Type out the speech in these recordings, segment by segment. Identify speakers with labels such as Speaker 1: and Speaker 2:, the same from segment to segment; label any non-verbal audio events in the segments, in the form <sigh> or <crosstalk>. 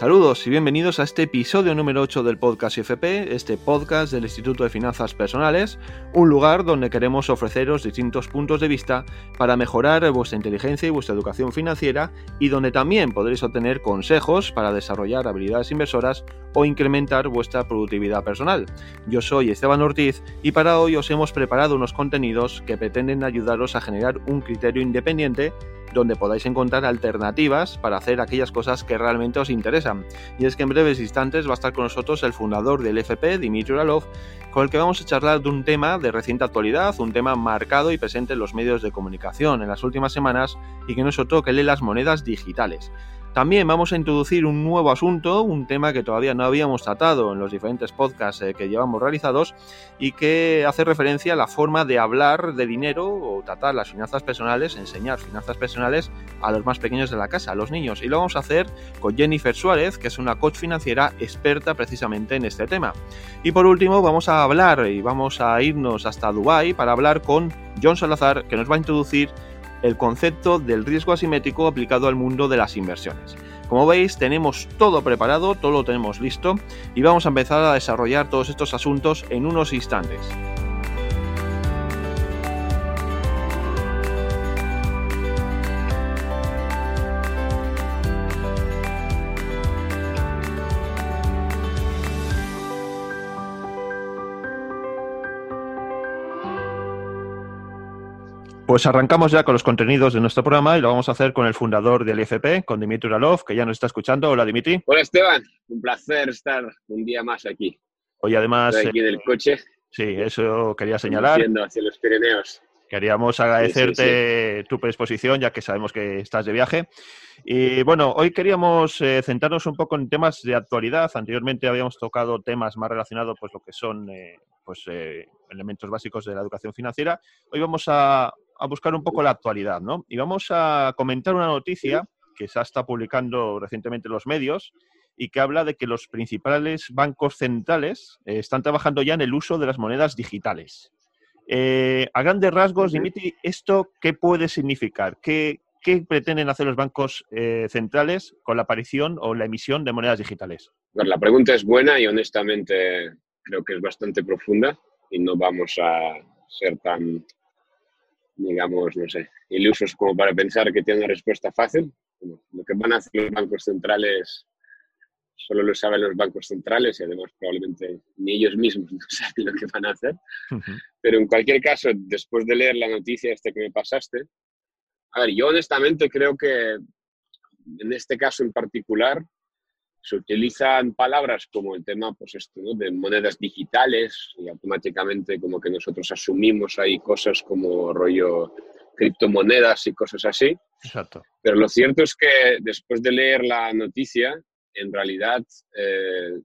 Speaker 1: Saludos y bienvenidos a este episodio número 8 del podcast IFP, este podcast del Instituto de Finanzas Personales, un lugar donde queremos ofreceros distintos puntos de vista para mejorar vuestra inteligencia y vuestra educación financiera y donde también podréis obtener consejos para desarrollar habilidades inversoras o incrementar vuestra productividad personal. Yo soy Esteban Ortiz y para hoy os hemos preparado unos contenidos que pretenden ayudaros a generar un criterio independiente donde podáis encontrar alternativas para hacer aquellas cosas que realmente os interesan. Y es que en breves instantes va a estar con nosotros el fundador del FP, Dimitri Uralov, con el que vamos a charlar de un tema de reciente actualidad, un tema marcado y presente en los medios de comunicación en las últimas semanas y que no es otro que lee las monedas digitales. También vamos a introducir un nuevo asunto, un tema que todavía no habíamos tratado en los diferentes podcasts eh, que llevamos realizados y que hace referencia a la forma de hablar de dinero o tratar las finanzas personales, enseñar finanzas personales a los más pequeños de la casa, a los niños. Y lo vamos a hacer con Jennifer Suárez, que es una coach financiera experta precisamente en este tema. Y por último vamos a hablar y vamos a irnos hasta Dubái para hablar con John Salazar, que nos va a introducir el concepto del riesgo asimétrico aplicado al mundo de las inversiones. Como veis, tenemos todo preparado, todo lo tenemos listo y vamos a empezar a desarrollar todos estos asuntos en unos instantes. Pues arrancamos ya con los contenidos de nuestro programa y lo vamos a hacer con el fundador del IFP, con Dimitri Uralov, que ya nos está escuchando. Hola, Dimitri.
Speaker 2: Hola, Esteban. Un placer estar un día más aquí.
Speaker 1: Hoy además...
Speaker 2: Estoy aquí del
Speaker 1: eh,
Speaker 2: coche.
Speaker 1: Sí, eso quería señalar.
Speaker 2: hacia los Pirineos.
Speaker 1: Queríamos agradecerte tu predisposición, ya que sabemos que estás de viaje. Y bueno, hoy queríamos eh, centrarnos un poco en temas de actualidad. Anteriormente habíamos tocado temas más relacionados, pues lo que son eh, pues, elementos básicos de la educación financiera. Hoy vamos a, a buscar un poco la actualidad, ¿no? Y vamos a comentar una noticia que se ha estado publicando recientemente en los medios y que habla de que los principales bancos centrales eh, están trabajando ya en el uso de las monedas digitales. Eh, a grandes rasgos, Dimitri, ¿esto qué puede significar? ¿Qué, pretenden hacer los bancos eh, centrales con la aparición o la emisión de monedas digitales?
Speaker 2: Bueno, la pregunta es buena y honestamente creo que es bastante profunda y no vamos a ser tan digamos, no sé, ilusos como para pensar que tiene una respuesta fácil. Lo que van a hacer los bancos centrales solo lo saben los bancos centrales y además probablemente ni ellos mismos <laughs> no saben lo que van a hacer. Pero en cualquier caso, después de leer la noticia este que me pasaste, a ver, yo honestamente creo que en este caso en particular se utilizan palabras como el tema pues esto, de monedas digitales y automáticamente como que nosotros asumimos ahí cosas como rollo criptomonedas y cosas así.
Speaker 1: Exacto.
Speaker 2: Pero lo cierto es que después de leer la noticia, en realidad eh,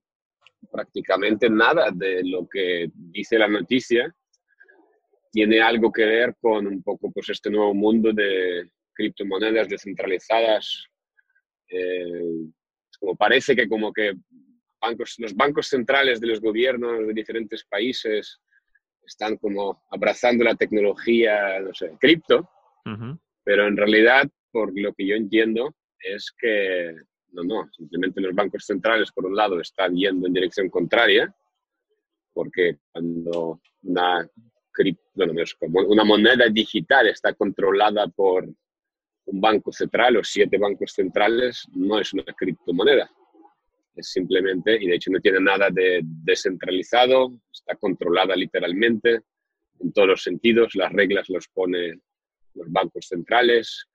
Speaker 2: prácticamente nada de lo que dice la noticia tiene algo que ver con un poco pues este nuevo mundo de criptomonedas descentralizadas. Eh, como parece que como que bancos, los bancos centrales de los gobiernos de diferentes países están como abrazando la tecnología, no sé, cripto, pero en realidad, por lo que yo entiendo, es que no, no, simplemente los bancos centrales, por un lado, están yendo en dirección contraria, porque cuando una, bueno, una moneda digital está controlada por un banco central o siete bancos centrales no es una criptomoneda. Es simplemente, y de hecho no tiene nada de descentralizado, está controlada literalmente en todos los sentidos, las reglas las pone los bancos centrales,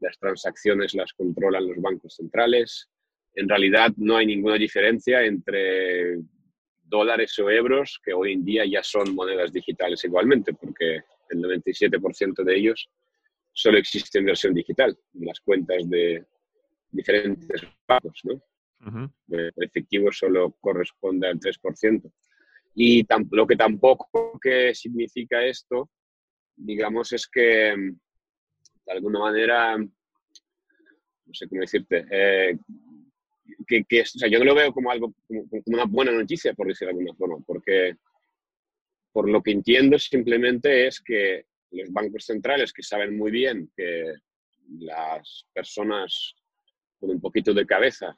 Speaker 2: las transacciones las controlan los bancos centrales. En realidad no hay ninguna diferencia entre dólares o euros, que hoy en día ya son monedas digitales igualmente, porque el 97% de ellos solo existe en versión digital, en las cuentas de diferentes bancos, ¿no? El efectivo solo corresponde al 3%. Y lo que tampoco que significa esto, digamos, es que de alguna manera, no sé cómo decirte, eh, que, que o sea, yo no lo veo como algo, como, como, una buena noticia, por decirlo de alguna forma, porque por lo que entiendo simplemente es que los bancos centrales que saben muy bien que las personas con un poquito de cabeza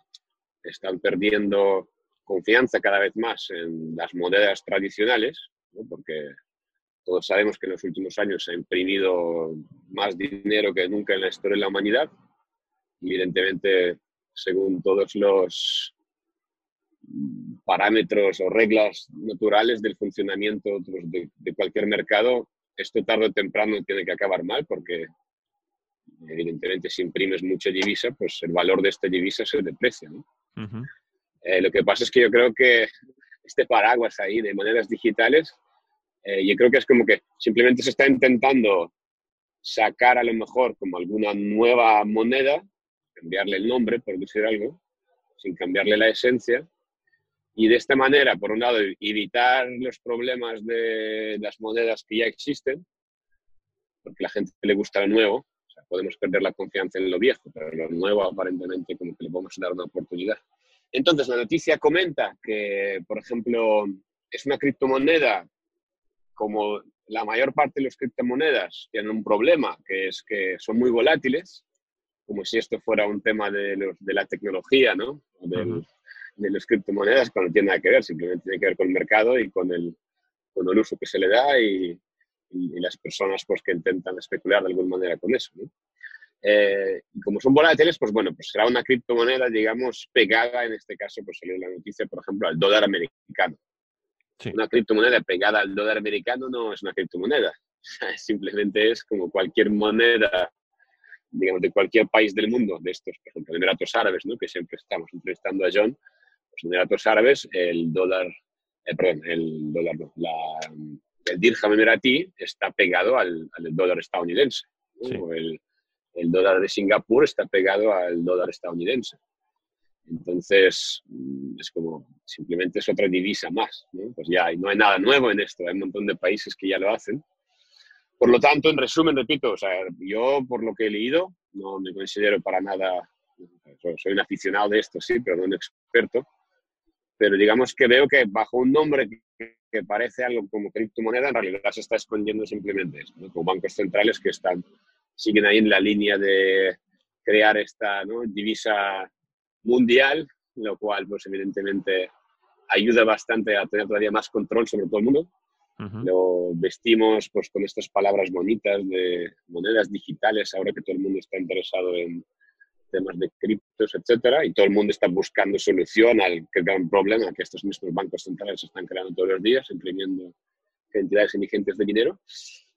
Speaker 2: están perdiendo confianza cada vez más en las monedas tradicionales, porque todos sabemos que en los últimos años se ha imprimido más dinero que nunca en la historia de la humanidad. Evidentemente, según todos los parámetros o reglas naturales del funcionamiento de, de, cualquier mercado, esto tarde o temprano tiene que acabar mal porque evidentemente si imprimes mucha divisa, pues el valor de esta divisa se deprecia. ¿no? eh, lo que pasa es que yo creo que este paraguas ahí de monedas digitales, eh, yo creo que es como que simplemente se está intentando sacar a lo mejor como alguna nueva moneda, cambiarle el nombre, por decir algo, sin cambiarle la esencia, y de esta manera, por un lado, evitar los problemas de las monedas que ya existen, porque a la gente le gusta lo nuevo, o sea, podemos perder la confianza en lo viejo, pero lo nuevo aparentemente como que le a dar una oportunidad. Entonces, la noticia comenta que, por ejemplo, es una criptomoneda, como la mayor parte de las criptomonedas tienen un problema, que es que son muy volátiles, como si esto fuera un tema de, los, de la tecnología, ¿no? Del, de las criptomonedas cuando no tiene nada que ver, simplemente tiene que ver con el mercado y con el, con el uso que se le da y, y, las personas pues, que intentan especular de alguna manera con eso. ¿no? Eh, y como son volátiles, pues bueno, pues será una criptomoneda, digamos, pegada, en este caso, pues salió la noticia, por ejemplo, al dólar americano. Sí. Una criptomoneda pegada al dólar americano no es una criptomoneda, <laughs> simplemente es como cualquier moneda digamos, de cualquier país del mundo, de estos, por ejemplo, Emiratos Árabes, ¿no? que siempre estamos entrevistando a John, los Emiratos Árabes, el dólar, eh, perdón, el dólar, no, la, el dirham emiratí está pegado al, al dólar estadounidense. ¿no? Sí. El, el, dólar de Singapur está pegado al dólar estadounidense. Entonces, mm, es como, simplemente es otra divisa más. ¿no? Pues ya no hay nada nuevo en esto, hay un montón de países que ya lo hacen. Por lo tanto, en resumen, repito, o sea, yo por lo que he leído, no me considero para nada, soy un aficionado de esto, sí, pero no un experto, pero digamos que veo que bajo un nombre que, parece algo como criptomoneda, en realidad se está escondiendo simplemente esto, ¿no? como bancos centrales que están, siguen ahí en la línea de crear esta ¿no? divisa mundial, lo cual pues evidentemente ayuda bastante a tener todavía más control sobre todo el mundo. Uh -huh. Lo vestimos pues con estas palabras bonitas de monedas digitales, ahora que todo el mundo está interesado en, temas de criptos, etcétera, y todo el mundo está buscando solución al gran problema que estos mismos bancos centrales están creando todos los días, imprimiendo cantidades ingentes de dinero.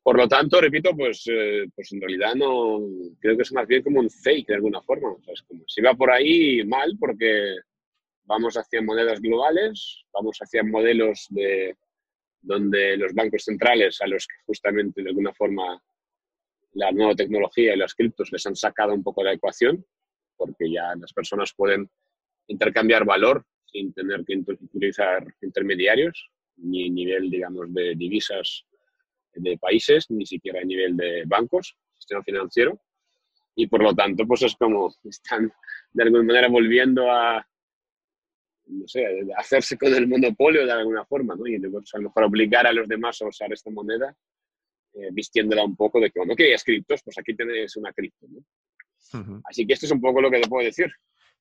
Speaker 2: Por lo tanto, repito, pues, eh, pues en realidad no creo que es más bien como un fake de alguna forma. O sea, es como, si va por ahí mal porque vamos hacia monedas globales, vamos hacia modelos de donde los bancos centrales a los que justamente de alguna forma la nueva tecnología y las criptos les han sacado un poco la ecuación, porque ya las personas pueden intercambiar valor sin tener que utilizar intermediarios, ni nivel, digamos, de divisas de países, ni siquiera a nivel de bancos, sistema financiero. Y por lo tanto, pues es como <laughs> están de alguna manera volviendo a, no sé, a hacerse con el monopolio de alguna forma, ¿no? Y pues, a lo mejor obligar a los demás a usar esta moneda, eh, vistiéndola un poco de que, no querías criptos, pues aquí tenéis una cripto, ¿no? Así que esto es un poco lo que te puedo decir.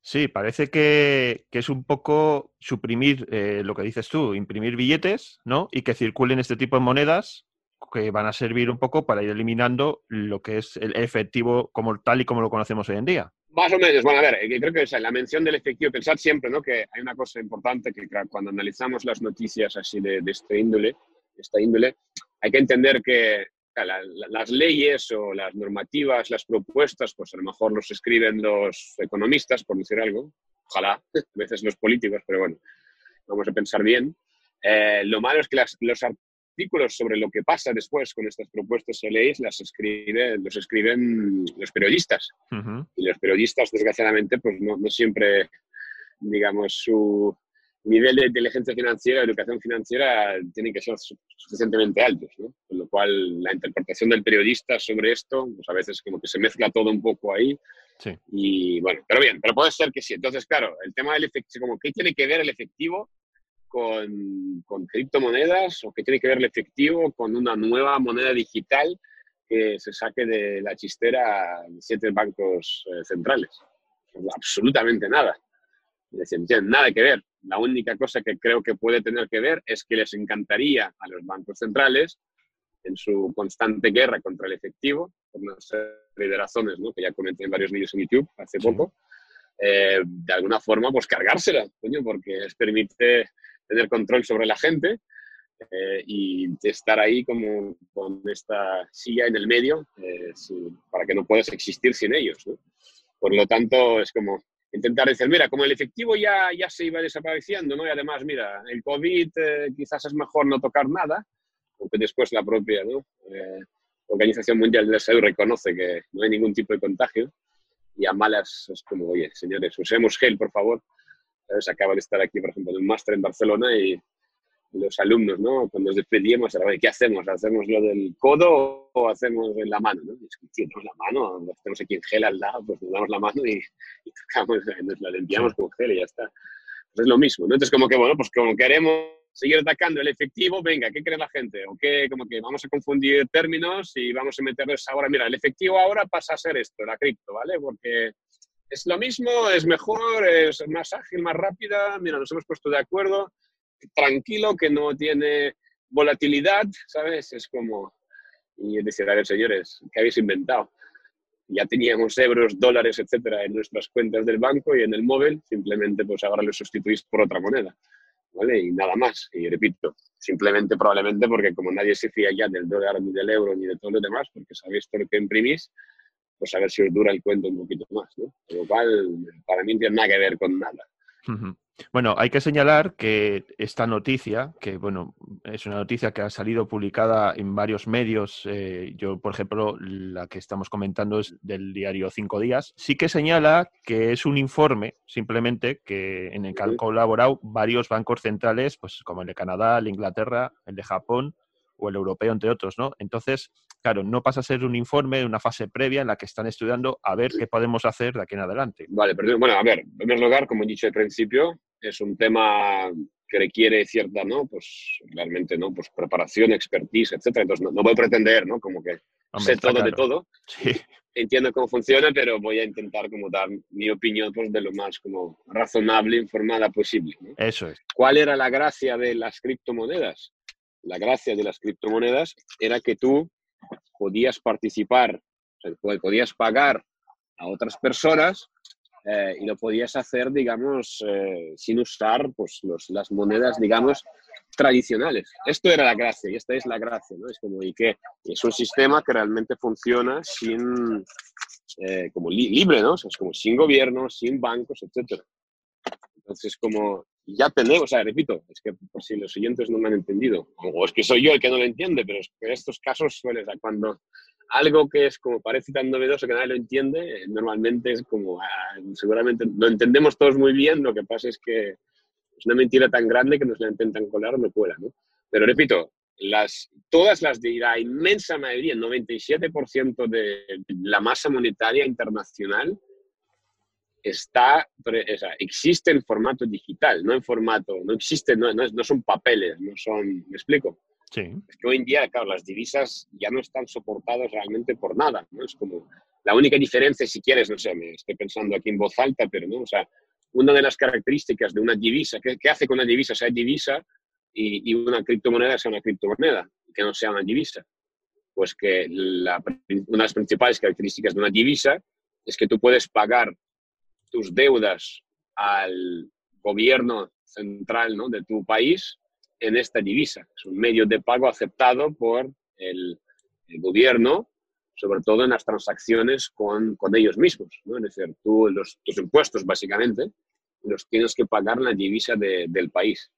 Speaker 1: Sí, parece que, que es un poco suprimir eh, lo que dices tú, imprimir billetes, ¿no? Y que circulen este tipo de monedas que van a servir un poco para ir eliminando lo que es el efectivo como tal y como lo conocemos hoy en día.
Speaker 2: Más o menos, bueno, a ver, yo creo que o la mención del efectivo, pensar siempre, ¿no? Que hay una cosa importante que cuando analizamos las noticias así de, de este índole, esta índole, hay que entender que la, la, las leyes o las normativas, las propuestas, pues a lo mejor los escriben los economistas, por decir algo, ojalá, <laughs> a veces los políticos, pero bueno, vamos a pensar bien. Eh, lo malo es que las, los artículos sobre lo que pasa después con estas propuestas de leyes las escribe, los escriben los periodistas. Uh -huh. Y los periodistas, desgraciadamente, pues no, no siempre, digamos, su, nivel de inteligencia financiera, educación financiera, tienen que ser suficientemente altos, ¿no? Cual, la interpretación del periodista sobre esto, pues a veces como que se mezcla todo un poco ahí.
Speaker 1: Sí.
Speaker 2: Y bueno, pero bien, pero puede ser que sí. Entonces, claro, el tema del efectivo, como qué tiene que ver el efectivo con, con criptomonedas o qué tiene que ver el efectivo con una nueva moneda digital que se saque de la chistera de siete bancos eh, centrales. Absolutamente nada Decían, no tienen nada que ver. La única cosa que creo que puede tener que ver es que les encantaría a los bancos centrales, en su constante guerra contra el efectivo, por una serie de razones ¿no? que ya comenté en varios vídeos en YouTube hace poco, eh, de alguna forma pues cargársela, coño, porque les permite tener control sobre la gente eh, y estar ahí como con esta silla en el medio eh, para que no puedas existir sin ellos. ¿no? Por lo tanto, es como intentar decir, mira, como el efectivo ya, ya se iba desapareciendo, ¿no? Y además, mira, el COVID eh, quizás es mejor no tocar nada, aunque después la propia ¿no? Organización Mundial de la Salud reconoce que no hay ningún tipo de contagio y a malas es como, oye, señores, usemos gel, por favor. Se acaba de estar aquí, por ejemplo, en un máster en Barcelona y los alumnos, ¿no? Cuando nos despedíamos, ¿qué hacemos? ¿Hacemos lo del codo o hacemos en la mano? ¿no? Es la mano, tenemos aquí en gel al lado, pues nos damos la mano y, <laughs> tocamos, nos la limpiamos con gel y ya está. Pues es lo mismo, ¿no? Entonces, como que, bueno, pues como queremos seguir atacando el efectivo, venga, ¿qué cree la gente? O qué, como que vamos a confundir términos y vamos a meterles ahora, mira, el efectivo ahora pasa a ser esto, la cripto, ¿vale? Porque es lo mismo, es mejor, es más ágil, más rápida, mira, nos hemos puesto de acuerdo, tranquilo, que no tiene volatilidad, ¿sabes? Es como, y decir, a ver, señores, ¿qué habéis inventado? Ya teníamos euros, dólares, etcétera, en nuestras cuentas del banco y en el móvil, simplemente pues ahora lo sustituís por otra moneda, ¿vale? Y nada más, y repito, simplemente probablemente porque como nadie se fía ya del dólar, ni del euro, ni de todo lo demás, porque sabéis todo lo que imprimís, pues a ver si os dura el cuento un poquito más, ¿no? Con lo cual, para mí no tiene nada que ver con nada.
Speaker 1: Bueno, hay que señalar que esta noticia, que bueno, es una noticia que ha salido publicada en varios medios, eh, yo por ejemplo, la que estamos comentando es del diario Cinco Días, sí que señala que es un informe simplemente que en el que han colaborado varios bancos centrales, pues como el de Canadá, el de Inglaterra, el de Japón o el europeo, entre otros, ¿no? Entonces, claro, no pasa a ser un informe de una fase previa en la que están estudiando a ver qué podemos hacer de aquí en adelante.
Speaker 2: Vale, pero bueno, a ver, en primer lugar, como he dicho al principio, es un tema que requiere cierta, ¿no? Pues realmente, ¿no? Pues preparación, expertise, etcétera. Entonces, no, voy a pretender, ¿no? Como que sé todo de todo. Sí. Entiendo cómo funciona, pero voy a intentar como dar mi opinión pues, de lo más como razonable, informada posible.
Speaker 1: Eso es.
Speaker 2: ¿Cuál era la gracia de las criptomonedas? La gracia de las criptomonedas era que tú podías participar, podías pagar a otras personas eh, y lo podías hacer, digamos, eh, sin usar pues, las monedas, digamos, tradicionales. Esto era la gracia y esta es la gracia, ¿no? Es como y que es un sistema que realmente funciona sin, eh, como libre, ¿no? es como sin gobierno, sin bancos, etc. Entonces, como ya tenemos, o sea, repito, es que por si los siguientes no me han entendido, o es que soy yo el que no lo entiende, pero es que en estos casos suele, ser cuando algo que es como parece tan novedoso que nadie lo entiende, normalmente es como, ah, seguramente lo entendemos todos muy bien, lo que pasa es que es una mentira tan grande que nos la intentan colar o no cuela, ¿no? Pero repito, las, todas las de la inmensa mayoría, el 97% de la masa monetaria internacional está, o sea, existe en formato digital, no en formato, no existe, no, no, no son papeles, no son, ¿me explico? Es que hoy en día, claro, las divisas ya no están soportadas realmente por nada, ¿no? Es como la única diferencia, si quieres, no sé, me estoy pensando aquí en voz alta, pero no, o sea, una de las características de una divisa, ¿qué, hace con una divisa sea divisa y, y, una criptomoneda sea una criptomoneda, que no sea una divisa? Pues que la, una de las principales características de una divisa es que tú puedes pagar tus deudas al gobierno central ¿no? de tu país en esta divisa. Es un medio de pago aceptado por el, gobierno, sobre todo en las transacciones con, con ellos mismos. ¿no? Es decir, tú los, tus impuestos básicamente los tienes que pagar en la divisa del país.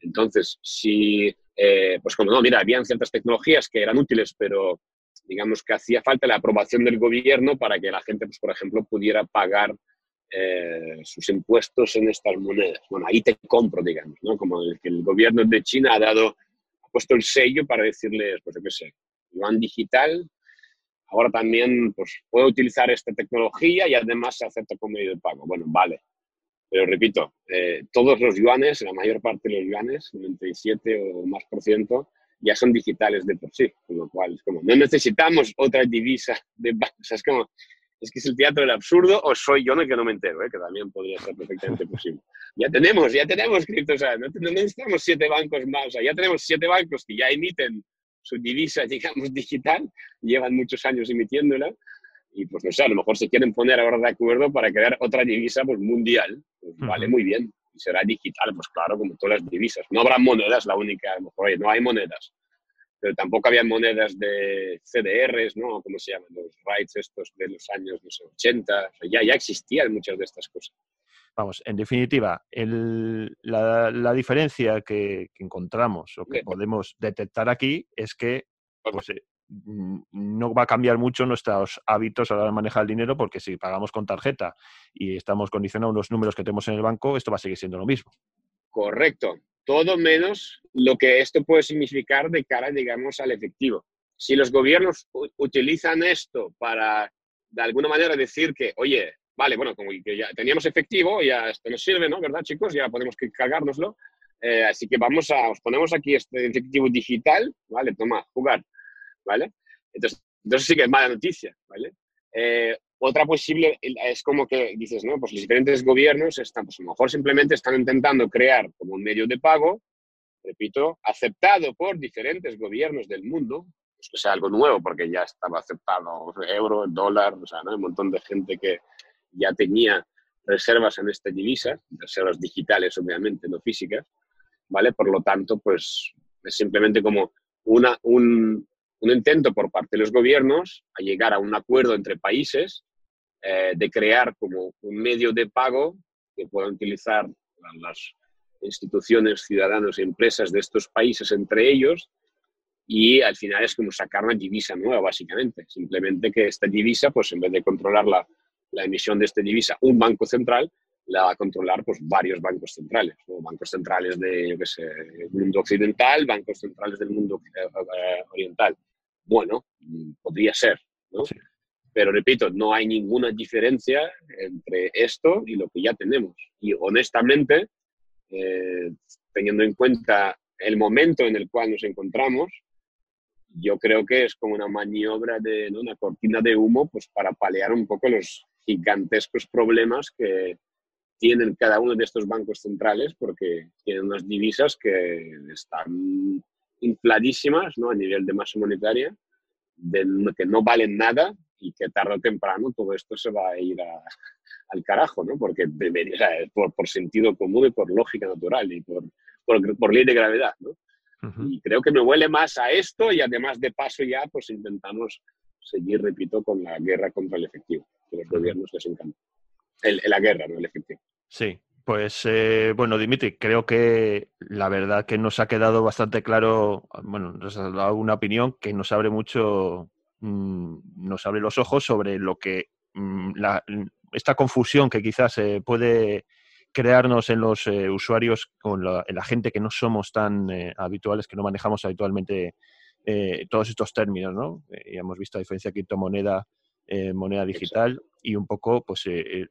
Speaker 2: Entonces, si, eh, pues como no, mira, habían ciertas tecnologías que eran útiles, pero digamos que hacía falta la aprobación del gobierno para que la gente, pues, por ejemplo, pudiera pagar eh, sus impuestos en estas monedas. Bueno, ahí te compro, digamos, ¿no? Como el que el gobierno de China ha dado, ha puesto el sello para decirles, pues yo qué sé, yuan digital, ahora también pues puedo utilizar esta tecnología y además se acepta como medio de pago. Bueno, vale. Pero repito, eh, todos los yuanes, la mayor parte de los yuanes, 97 o más por ciento, ya son digitales de por sí, con lo cual es como, no necesitamos otra divisa de o sea, es como, es que es el teatro del absurdo o soy yo el que no me entero, ¿eh? que también podría ser perfectamente <laughs> posible. Ya tenemos, ya tenemos cripto, o sea, no, necesitamos siete bancos más, o sea, ya tenemos siete bancos que ya emiten su divisa, <laughs> digamos, digital, llevan muchos años emitiéndola, y pues no sé, a lo mejor se quieren poner ahora de acuerdo para crear otra divisa pues, mundial, pues vale muy bien, y será digital, pues claro, como todas las divisas. No habrá monedas, la única, a lo mejor no hay monedas, pero tampoco había monedas de CDRs, ¿no? ¿Cómo se llaman? Los rights estos de los años, no sé, 80, ya, ya existían muchas de estas cosas.
Speaker 1: Vamos, en definitiva, la, diferencia que, encontramos o que podemos detectar aquí es que pues, eh, no va a cambiar mucho nuestros hábitos a la hora de manejar el dinero porque si pagamos con tarjeta y estamos condicionados a los números que tenemos en el banco, esto va a seguir siendo lo mismo.
Speaker 2: Correcto. Todo menos lo que esto puede significar de cara, digamos, al efectivo. Si los gobiernos utilizan esto para, de alguna manera, decir que, oye, vale, bueno, como que ya teníamos efectivo, ya esto nos sirve, ¿no? ¿Verdad, chicos? Ya podemos cargárnoslo. Eh, así que vamos a, os ponemos aquí este efectivo digital, ¿vale? Toma, jugar, ¿vale? Entonces, entonces sí que es mala noticia, ¿vale? Eh, otra posible es como que dices, ¿no? Pues los diferentes gobiernos están, pues a lo mejor simplemente están intentando crear como un medio de pago, repito, aceptado por diferentes gobiernos del mundo, pues que sea algo nuevo porque ya estaba aceptado euro, dólar, o sea, ¿no? Hay un montón de gente que ya tenía reservas en esta divisa, reservas digitales obviamente, no físicas, ¿vale? Por lo tanto, pues es simplemente como una, un, un intento por parte de los gobiernos a llegar a un acuerdo entre países eh, de crear como un medio de pago que puedan utilizar las instituciones, ciudadanos y empresas de estos países entre ellos y al final es como sacar una divisa nueva, básicamente. Simplemente que esta divisa, pues en vez de controlar la, la emisión de esta divisa un banco central, la va a controlar pues, varios bancos centrales, bancos centrales del mundo occidental, bancos centrales del mundo eh, oriental. Bueno, podría ser, ¿no? Pero repito, no hay ninguna diferencia entre esto y lo que ya tenemos. Y honestamente, eh, teniendo en cuenta el momento en el cual nos encontramos, yo creo que es como una maniobra de una cortina de humo pues para paliar un poco los gigantescos problemas que tienen cada uno de estos bancos centrales porque tienen unas divisas que están infladísimas ¿no? a nivel de masa monetaria, de, que no valen nada y que tarde o temprano todo esto se va a ir <laughs> al carajo, ¿no? porque debería, por, por, sentido común y por lógica natural y por, por, por ley de gravedad. ¿no? Y creo que me huele más a esto y además de paso ya pues intentamos seguir, repito, con la guerra contra el efectivo, que los gobiernos les encanta. El, la guerra, no el efectivo.
Speaker 1: Sí, pues eh, bueno, Dimitri, creo que la verdad que nos ha quedado bastante claro, bueno, nos ha dado una opinión que nos abre mucho, mm, nos abre los ojos sobre lo que mm, esta confusión que quizás se puede crearnos en los eh, usuarios con la, en la, gente que no somos tan eh, habituales, que no manejamos habitualmente todos estos términos, ¿no? ya hemos visto la diferencia criptomoneda eh, moneda digital y un poco pues eh,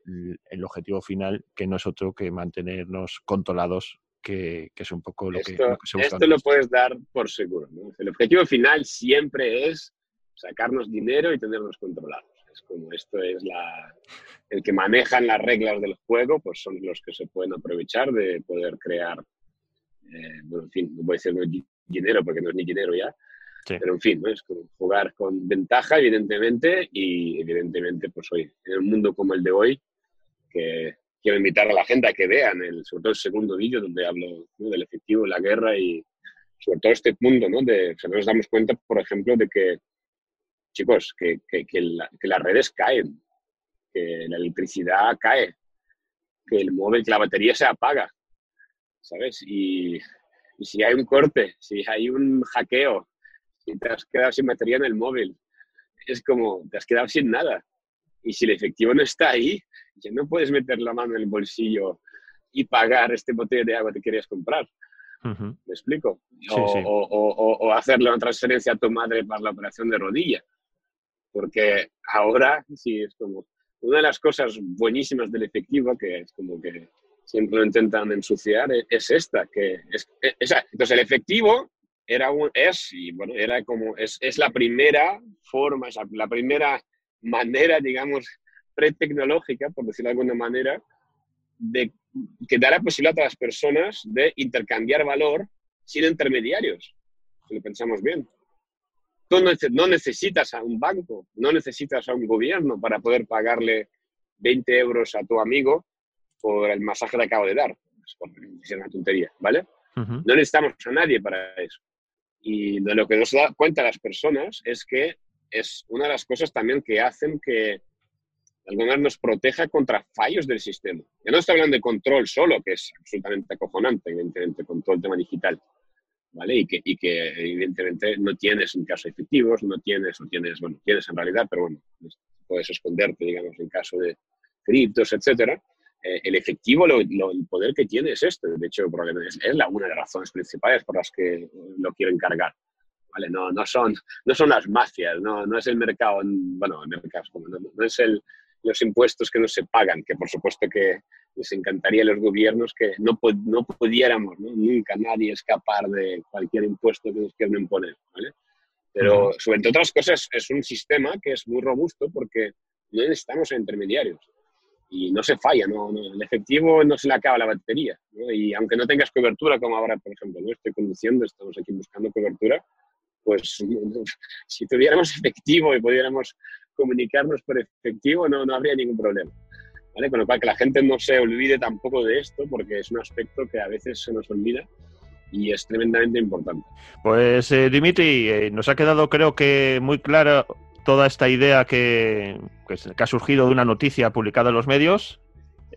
Speaker 1: el, objetivo final que no es otro que mantenernos controlados que, es un poco lo, que,
Speaker 2: se busca. Esto lo puedes dar por seguro. El objetivo final siempre es sacarnos dinero y tenernos controlados. Es como esto es la, el que manejan las reglas del juego, pues son los que se pueden aprovechar de poder crear, eh, bueno, en fin, no voy a decir dinero porque no es ni dinero ya, pero en fin, ¿no? es jugar con ventaja, evidentemente, y evidentemente, pues hoy, en un mundo como el de hoy, que quiero invitar a la gente a que vean, el, sobre todo el segundo vídeo donde hablo del efectivo, la guerra y sobre todo este mundo, ¿no? De, nos damos cuenta, por ejemplo, de que, chicos, que, que, las redes caen, que la electricidad cae, que el móvil, que la batería se apaga, ¿sabes? Y si hay un corte, si hay un hackeo, y te has quedado sin batería en el móvil. Es como, te has quedado sin nada. Y si el efectivo no está ahí, ya no puedes meter la mano en el bolsillo y pagar este botella de agua que querías comprar. ¿Me explico? o, O, o, hacerle una transferencia a tu madre para la operación de rodilla. Porque ahora sí es como una de las cosas buenísimas del efectivo, que es como que siempre lo intentan ensuciar, e, es, esta, que es, e, entonces el efectivo era un, es, y bueno, era como, es, es la primera forma, la primera manera, digamos, pre-tecnológica, por decirlo de alguna manera, de que da la posibilidad a las personas de intercambiar valor sin intermediarios, si lo pensamos bien. Tú no necesitas a un banco, no necesitas a un gobierno para poder pagarle 20 euros a tu amigo por el masaje que acabo de dar. Es una tontería, ¿vale? No necesitamos a nadie para eso. Y de lo que nos da cuenta las personas es que es una de las cosas también que hacen que el gobierno nos proteja contra fallos del sistema. Ya no estoy hablando de control solo, que es absolutamente acojonante, evidentemente, con todo el tema digital, ¿vale? Y que, y que evidentemente no tienes en caso efectivos, no tienes, o tienes, bueno, tienes en realidad, pero bueno, puedes esconderte, digamos, en caso de criptos, etcétera. Eh, el efectivo, lo, el poder que tiene es este. De hecho, probablemente es, la, una de las razones principales por las que lo quiero encargar. ¿Vale? No, no, son, no son las mafias, no, no es el mercado, bueno, el mercado, no, no es el, los impuestos que no se pagan, que por supuesto que les encantaría a los gobiernos que no, no pudiéramos nunca nadie escapar de cualquier impuesto que nos quieran imponer. ¿vale? Pero, sobre otras cosas, es un sistema que es muy robusto porque no necesitamos intermediarios y no se falla, ¿no? el efectivo no se le acaba la batería. Y aunque no tengas cobertura, como ahora, por ejemplo, ¿no? estoy conduciendo, estamos aquí buscando cobertura, pues <laughs> si tuviéramos efectivo y pudiéramos comunicarnos por efectivo, no, no habría ningún problema. ¿Vale? Con lo cual, que la gente no se olvide tampoco de esto, porque es un aspecto que a veces se nos olvida y es tremendamente importante.
Speaker 1: Pues eh, Dimitri, eh, nos ha quedado creo que muy clara toda esta idea que, que, ha surgido de una noticia publicada en los medios.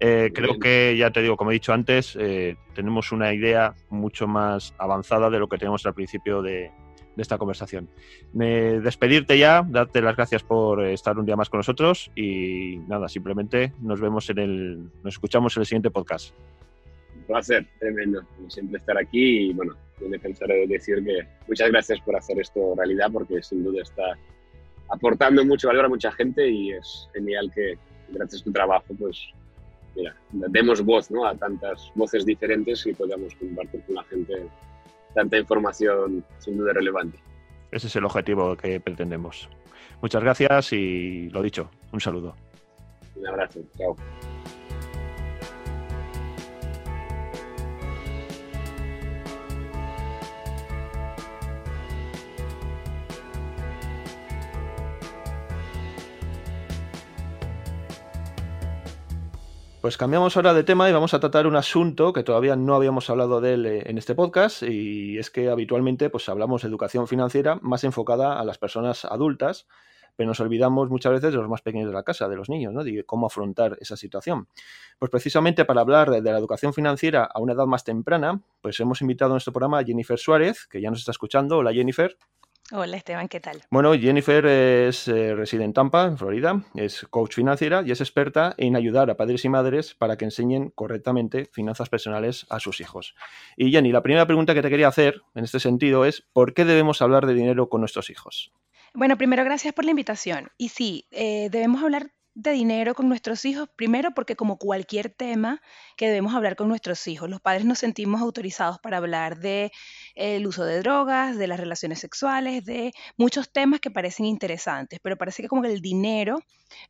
Speaker 1: Eh, creo que, ya te digo, como he dicho antes, eh, tenemos una idea mucho más avanzada de lo que tenemos al principio de, esta conversación. Me, despedirte ya, darte las gracias por estar un día más con nosotros y nada, simplemente nos vemos en el, nos escuchamos en el siguiente podcast.
Speaker 2: Un placer, tremendo, siempre estar aquí y bueno, me pensaré decir que muchas gracias por hacer esto realidad porque sin duda está aportando mucho valor a mucha gente y es genial que gracias a tu trabajo pues mira, demos voz ¿no? a tantas voces diferentes y podamos compartir con la gente tanta información sin duda relevante.
Speaker 1: Ese es el objetivo que pretendemos. Muchas gracias y lo dicho, un saludo.
Speaker 2: Un abrazo, chao.
Speaker 1: Pues cambiamos ahora de tema y vamos a tratar un asunto que todavía no habíamos hablado de él eh, en este podcast y es que habitualmente pues hablamos de educación financiera más enfocada a las personas adultas, pero nos olvidamos muchas veces de los más pequeños de la casa, de los niños, ¿no? De cómo afrontar esa situación. Pues precisamente para hablar de, la educación financiera a una edad más temprana, pues hemos invitado en nuestro programa a Jennifer Suárez, que ya nos está escuchando. Hola Jennifer.
Speaker 3: Hola Esteban, ¿qué tal?
Speaker 1: Bueno, Jennifer es eh, reside en Tampa, en Florida, es coach financiera y es experta en ayudar a padres y madres para que enseñen correctamente finanzas personales a sus hijos. Y Jenny, la primera pregunta que te quería hacer en este sentido es, ¿por qué debemos hablar de dinero con nuestros hijos?
Speaker 3: Bueno, primero gracias por la invitación. Y sí, eh, debemos hablar de dinero con nuestros hijos, primero porque como cualquier tema que debemos hablar con nuestros hijos, los padres nos sentimos autorizados para hablar de el uso de drogas, de las relaciones sexuales, de muchos temas que parecen interesantes, pero parece que como que el dinero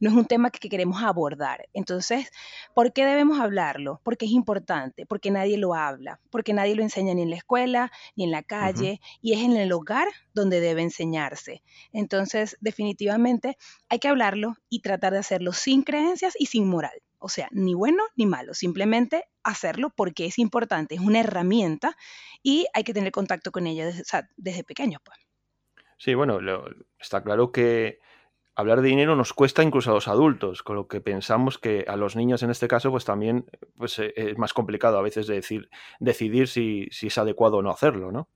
Speaker 3: no es un tema que, queremos abordar. Entonces, ¿por qué debemos hablarlo? Porque es importante, porque nadie lo habla, porque nadie lo enseña ni en la escuela, ni en la calle, y es en el hogar donde debe enseñarse. Entonces, definitivamente hay que hablarlo y tratar de hacerlo sin creencias y sin moral. O sea, ni bueno ni malo, simplemente hacerlo porque es importante, es una herramienta y hay que tener contacto con ella desde, desde pequeños. Pues.
Speaker 1: Sí, bueno, está claro que hablar de dinero nos cuesta incluso a los adultos, con lo que pensamos que a los niños en este caso pues también pues, eh, es más complicado a veces de decir, decidir si, si es adecuado o no hacerlo, ¿no?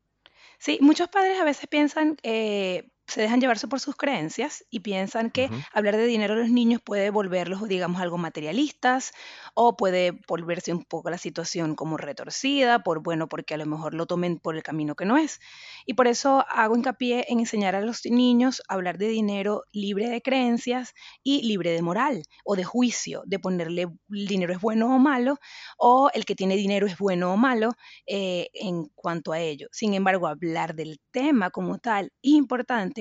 Speaker 3: Sí, muchos padres a veces piensan, eh, se dejan llevarse por sus creencias y piensan que hablar de dinero a los niños puede volverlos, digamos, algo materialistas o puede volverse un poco la situación como retorcida, por bueno, porque a lo mejor lo tomen por el camino que no es. Y por eso hago hincapié en enseñar a los niños a hablar de dinero libre de creencias y libre de moral o de juicio, de ponerle el dinero es bueno o malo o el que tiene dinero es bueno o malo eh, en cuanto a ello. Sin embargo, hablar del tema como tal es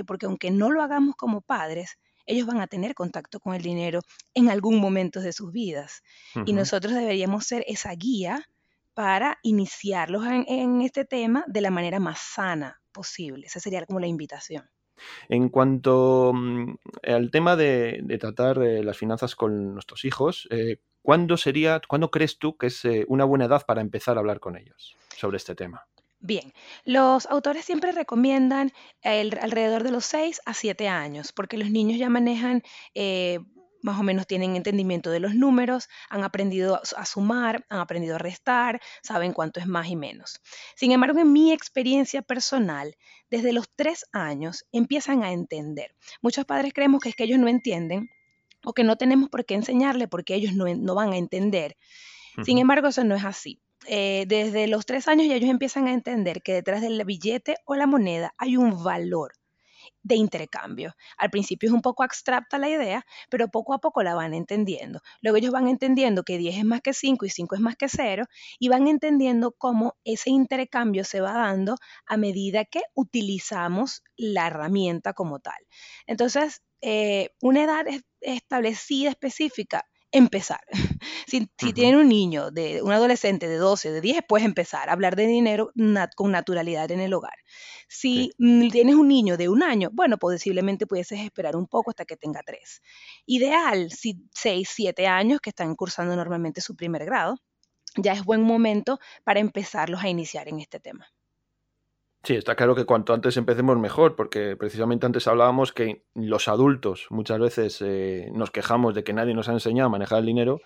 Speaker 3: importante porque aunque no lo hagamos como padres, ellos van a tener contacto con el dinero en algún momento de sus vidas. Y nosotros deberíamos ser esa guía para iniciarlos en, este tema de la manera más sana posible. Esa sería como la invitación.
Speaker 1: En cuanto mm, al tema de, tratar eh, las finanzas con nuestros hijos, eh, ¿cuándo sería, cuándo crees tú que es eh, una buena edad para empezar a hablar con ellos sobre este tema?
Speaker 3: Bien, los autores siempre recomiendan alrededor de los 6 a 7 años, porque los niños ya manejan más o menos tienen entendimiento de los números, han aprendido a sumar, han aprendido a restar, saben cuánto es más y menos. Sin embargo, en mi experiencia personal, desde los tres años empiezan a entender. Muchos padres creemos que es que ellos no entienden o que no tenemos por qué enseñarle porque ellos no, van a entender. Sin embargo, eso no es así. Eh, desde los tres años ya ellos empiezan a entender que detrás del billete o la moneda hay un valor de intercambio. Al principio es un poco abstracta la idea, pero poco a poco la van entendiendo. Luego ellos van entendiendo que 10 es más que 5 y 5 es más que 0 y van entendiendo cómo ese intercambio se va dando a medida que utilizamos la herramienta como tal. Entonces, eh, una edad establecida específica empezar. <laughs> Si, tienen un niño, de, un adolescente de 12, de 10, puedes empezar a hablar de dinero con naturalidad en el hogar. Si tienes un niño de un año, bueno, posiblemente pudieses esperar un poco hasta que tenga 3. Ideal, si 6, 7 años que están cursando normalmente su primer grado, ya es buen momento para empezarlos a iniciar en este tema.
Speaker 1: Sí, está claro que cuanto antes empecemos mejor, porque precisamente antes hablábamos que los adultos muchas veces eh, nos quejamos de que nadie nos ha enseñado a manejar el dinero,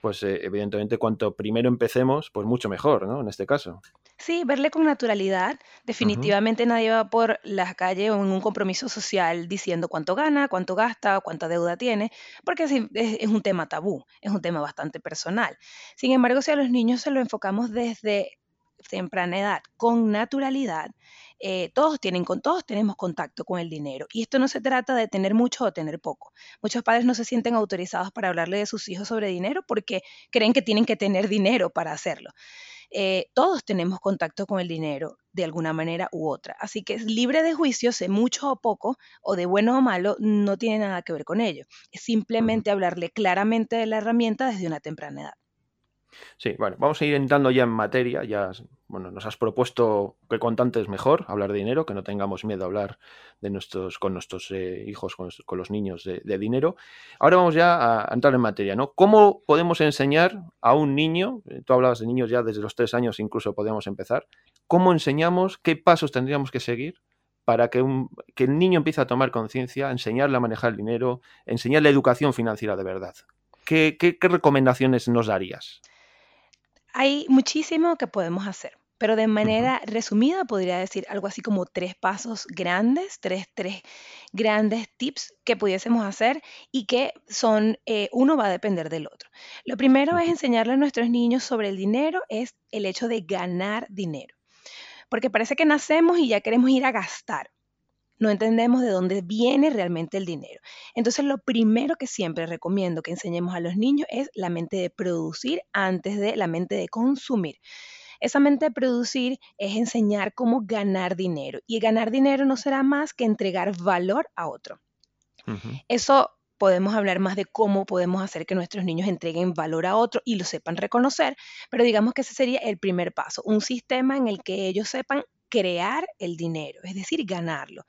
Speaker 1: pues eh, evidentemente cuanto primero empecemos, pues mucho mejor, ¿no? En este caso.
Speaker 3: Sí, verle con naturalidad. Definitivamente nadie va por las calles o en un compromiso social diciendo cuánto gana, cuánto gasta, cuánta deuda tiene, porque es, es un tema tabú, es un tema bastante personal. Sin embargo, si a los niños se lo enfocamos desde temprana edad con naturalidad, eh, todos, tienen, con, todos tenemos contacto con el dinero. Y esto no se trata de tener mucho o tener poco. Muchos padres no se sienten autorizados para hablarle de sus hijos sobre dinero porque creen que tienen que tener dinero para hacerlo. Eh, todos tenemos contacto con el dinero de alguna manera u otra. Así que es libre de juicio, sé mucho o poco, o de bueno o malo, no tiene nada que ver con ello. Es simplemente hablarle claramente de la herramienta desde una temprana edad.
Speaker 1: Sí, bueno, vamos a ir entrando ya en materia. Ya, bueno, nos has propuesto que contantes es mejor, hablar de dinero, que no tengamos miedo a hablar de nuestros, con nuestros eh, hijos, con, los niños de, dinero. Ahora vamos ya a entrar en materia, ¿no? ¿Cómo podemos enseñar a un niño, eh, tú hablabas de niños ya desde los tres años, incluso podemos empezar, ¿cómo enseñamos, qué pasos tendríamos que seguir para que, un, que el niño empiece a tomar conciencia, enseñarle a manejar el dinero, enseñarle educación financiera de verdad? ¿Qué, qué recomendaciones nos darías?
Speaker 3: Hay muchísimo que podemos hacer, pero de manera resumida podría decir algo así como tres pasos grandes, tres, tres grandes tips que pudiésemos hacer y que son, eh, uno va a depender del otro. Lo primero es enseñarle a nuestros niños sobre el dinero, es el hecho de ganar dinero. Porque parece que nacemos y ya queremos ir a gastar no entendemos de dónde viene realmente el dinero. Entonces, lo primero que siempre recomiendo que enseñemos a los niños es la mente de producir antes de la mente de consumir. Esa mente de producir es enseñar cómo ganar dinero. Y ganar dinero no será más que entregar valor a otro. Eso podemos hablar más de cómo podemos hacer que nuestros niños entreguen valor a otro y lo sepan reconocer, pero digamos que ese sería el primer paso, un sistema en el que ellos sepan crear el dinero, es decir, ganarlo.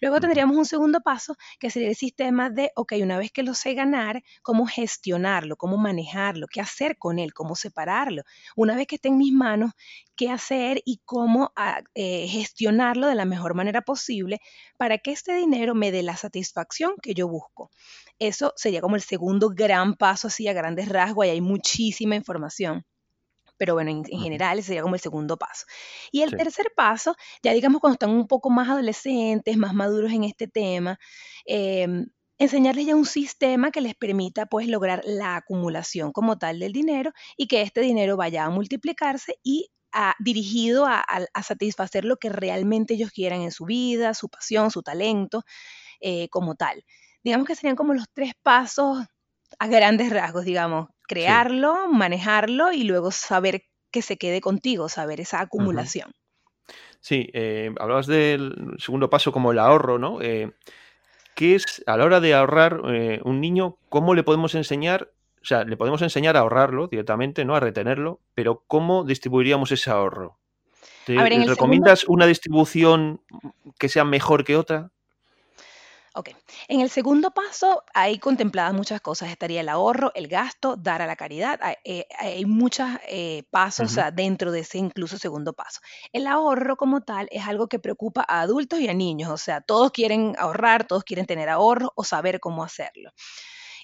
Speaker 3: Luego tendríamos un segundo paso, que sería el sistema de, ok, una vez que lo sé ganar, cómo gestionarlo, cómo manejarlo, qué hacer con él, cómo separarlo. Una vez que esté en mis manos, qué hacer y cómo ah, eh, gestionarlo de la mejor manera posible para que este dinero me dé la satisfacción que yo busco. Eso sería como el segundo gran paso, así a grandes rasgos, y hay muchísima información pero bueno, en, general ese sería como el segundo paso. Y el tercer paso, ya digamos cuando están un poco más adolescentes, más maduros en este tema, em, enseñarles ya un sistema que les permita pues lograr la acumulación como tal del dinero y que este dinero vaya a multiplicarse y a, dirigido a, satisfacer lo que realmente ellos quieran en su vida, su pasión, su talento, eh, como tal. Digamos que serían como los tres pasos a grandes rasgos, digamos, crearlo, manejarlo y luego saber que se quede contigo, saber esa acumulación.
Speaker 1: Sí, eh, hablabas del segundo paso como el ahorro, ¿no? Eh, ¿qué es a la hora de ahorrar eh, un niño? ¿Cómo le podemos enseñar? O sea, le podemos enseñar a ahorrarlo directamente, ¿no? A retenerlo, pero ¿cómo distribuiríamos ese ahorro? ¿Te recomiendas una distribución que sea mejor que otra?
Speaker 3: Ok. En el segundo paso hay contempladas muchas cosas. Estaría el ahorro, el gasto, dar a la caridad. Hay, eh, muchos eh, pasos dentro de ese incluso segundo paso. El ahorro como tal es algo que preocupa a adultos y a niños. O sea, todos quieren ahorrar, todos quieren tener ahorro o saber cómo hacerlo.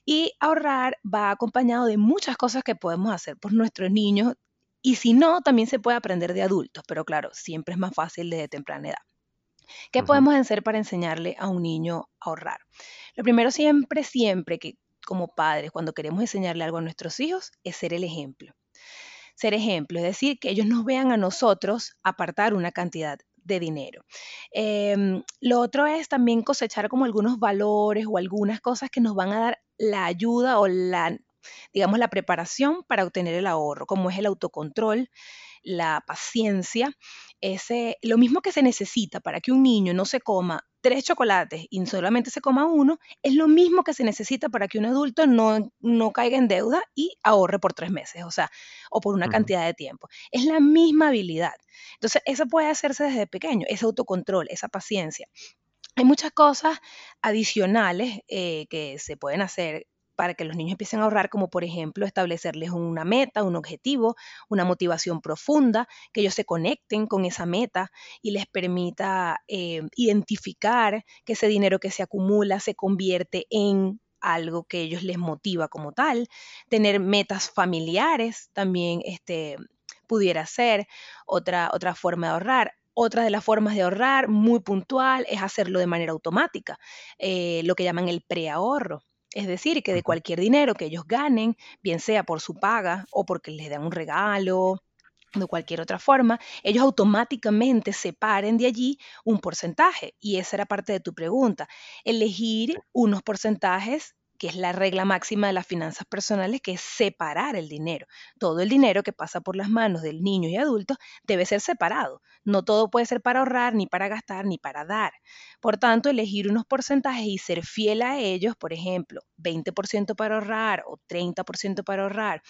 Speaker 3: Y ahorrar va acompañado de muchas cosas que podemos hacer por nuestros niños. Y si no, también se puede aprender de adultos, pero claro, siempre es más fácil desde temprana edad. ¿Qué podemos hacer para enseñarle a un niño a ahorrar? Lo primero siempre, siempre que como padres, cuando queremos enseñarle algo a nuestros hijos, es ser el ejemplo. Ser ejemplo, es decir, que ellos nos vean a nosotros apartar una cantidad de dinero. Em, lo otro es también cosechar como algunos valores o algunas cosas que nos van a dar la ayuda o la, digamos, la preparación para obtener el ahorro, como es el autocontrol, la paciencia, ese, lo mismo que se necesita para que un niño no se coma tres chocolates y solamente se coma uno, es lo mismo que se necesita para que un adulto no, no caiga en deuda y ahorre por tres meses, o sea, o por una cantidad de tiempo. Es la misma habilidad. Entonces, eso puede hacerse desde pequeño, ese autocontrol, esa paciencia. Hay muchas cosas adicionales eh, que se pueden hacer para que los niños empiecen a ahorrar, como por ejemplo establecerles una meta, un objetivo, una motivación profunda, que ellos se conecten con esa meta y les permita eh, identificar que ese dinero que se acumula se convierte en algo que ellos les motiva como tal, tener metas familiares también este, pudiera ser otra, otra forma de ahorrar. Otra de las formas de ahorrar muy puntual es hacerlo de manera automática, eh, lo que llaman el preahorro. Es decir, que de cualquier dinero que ellos ganen, bien sea por su paga o porque les dan un regalo, de cualquier otra forma, ellos automáticamente separen de allí un porcentaje. Y esa era parte de tu pregunta. Elegir unos porcentajes que es la regla máxima de las finanzas personales, que es separar el dinero. Todo el dinero que pasa por las manos del niño y adulto debe ser separado. No todo puede ser para ahorrar, ni para gastar, ni para dar. Por tanto, elegir unos porcentajes y ser fiel a ellos, por ejemplo, 20% para ahorrar o 30% para ahorrar,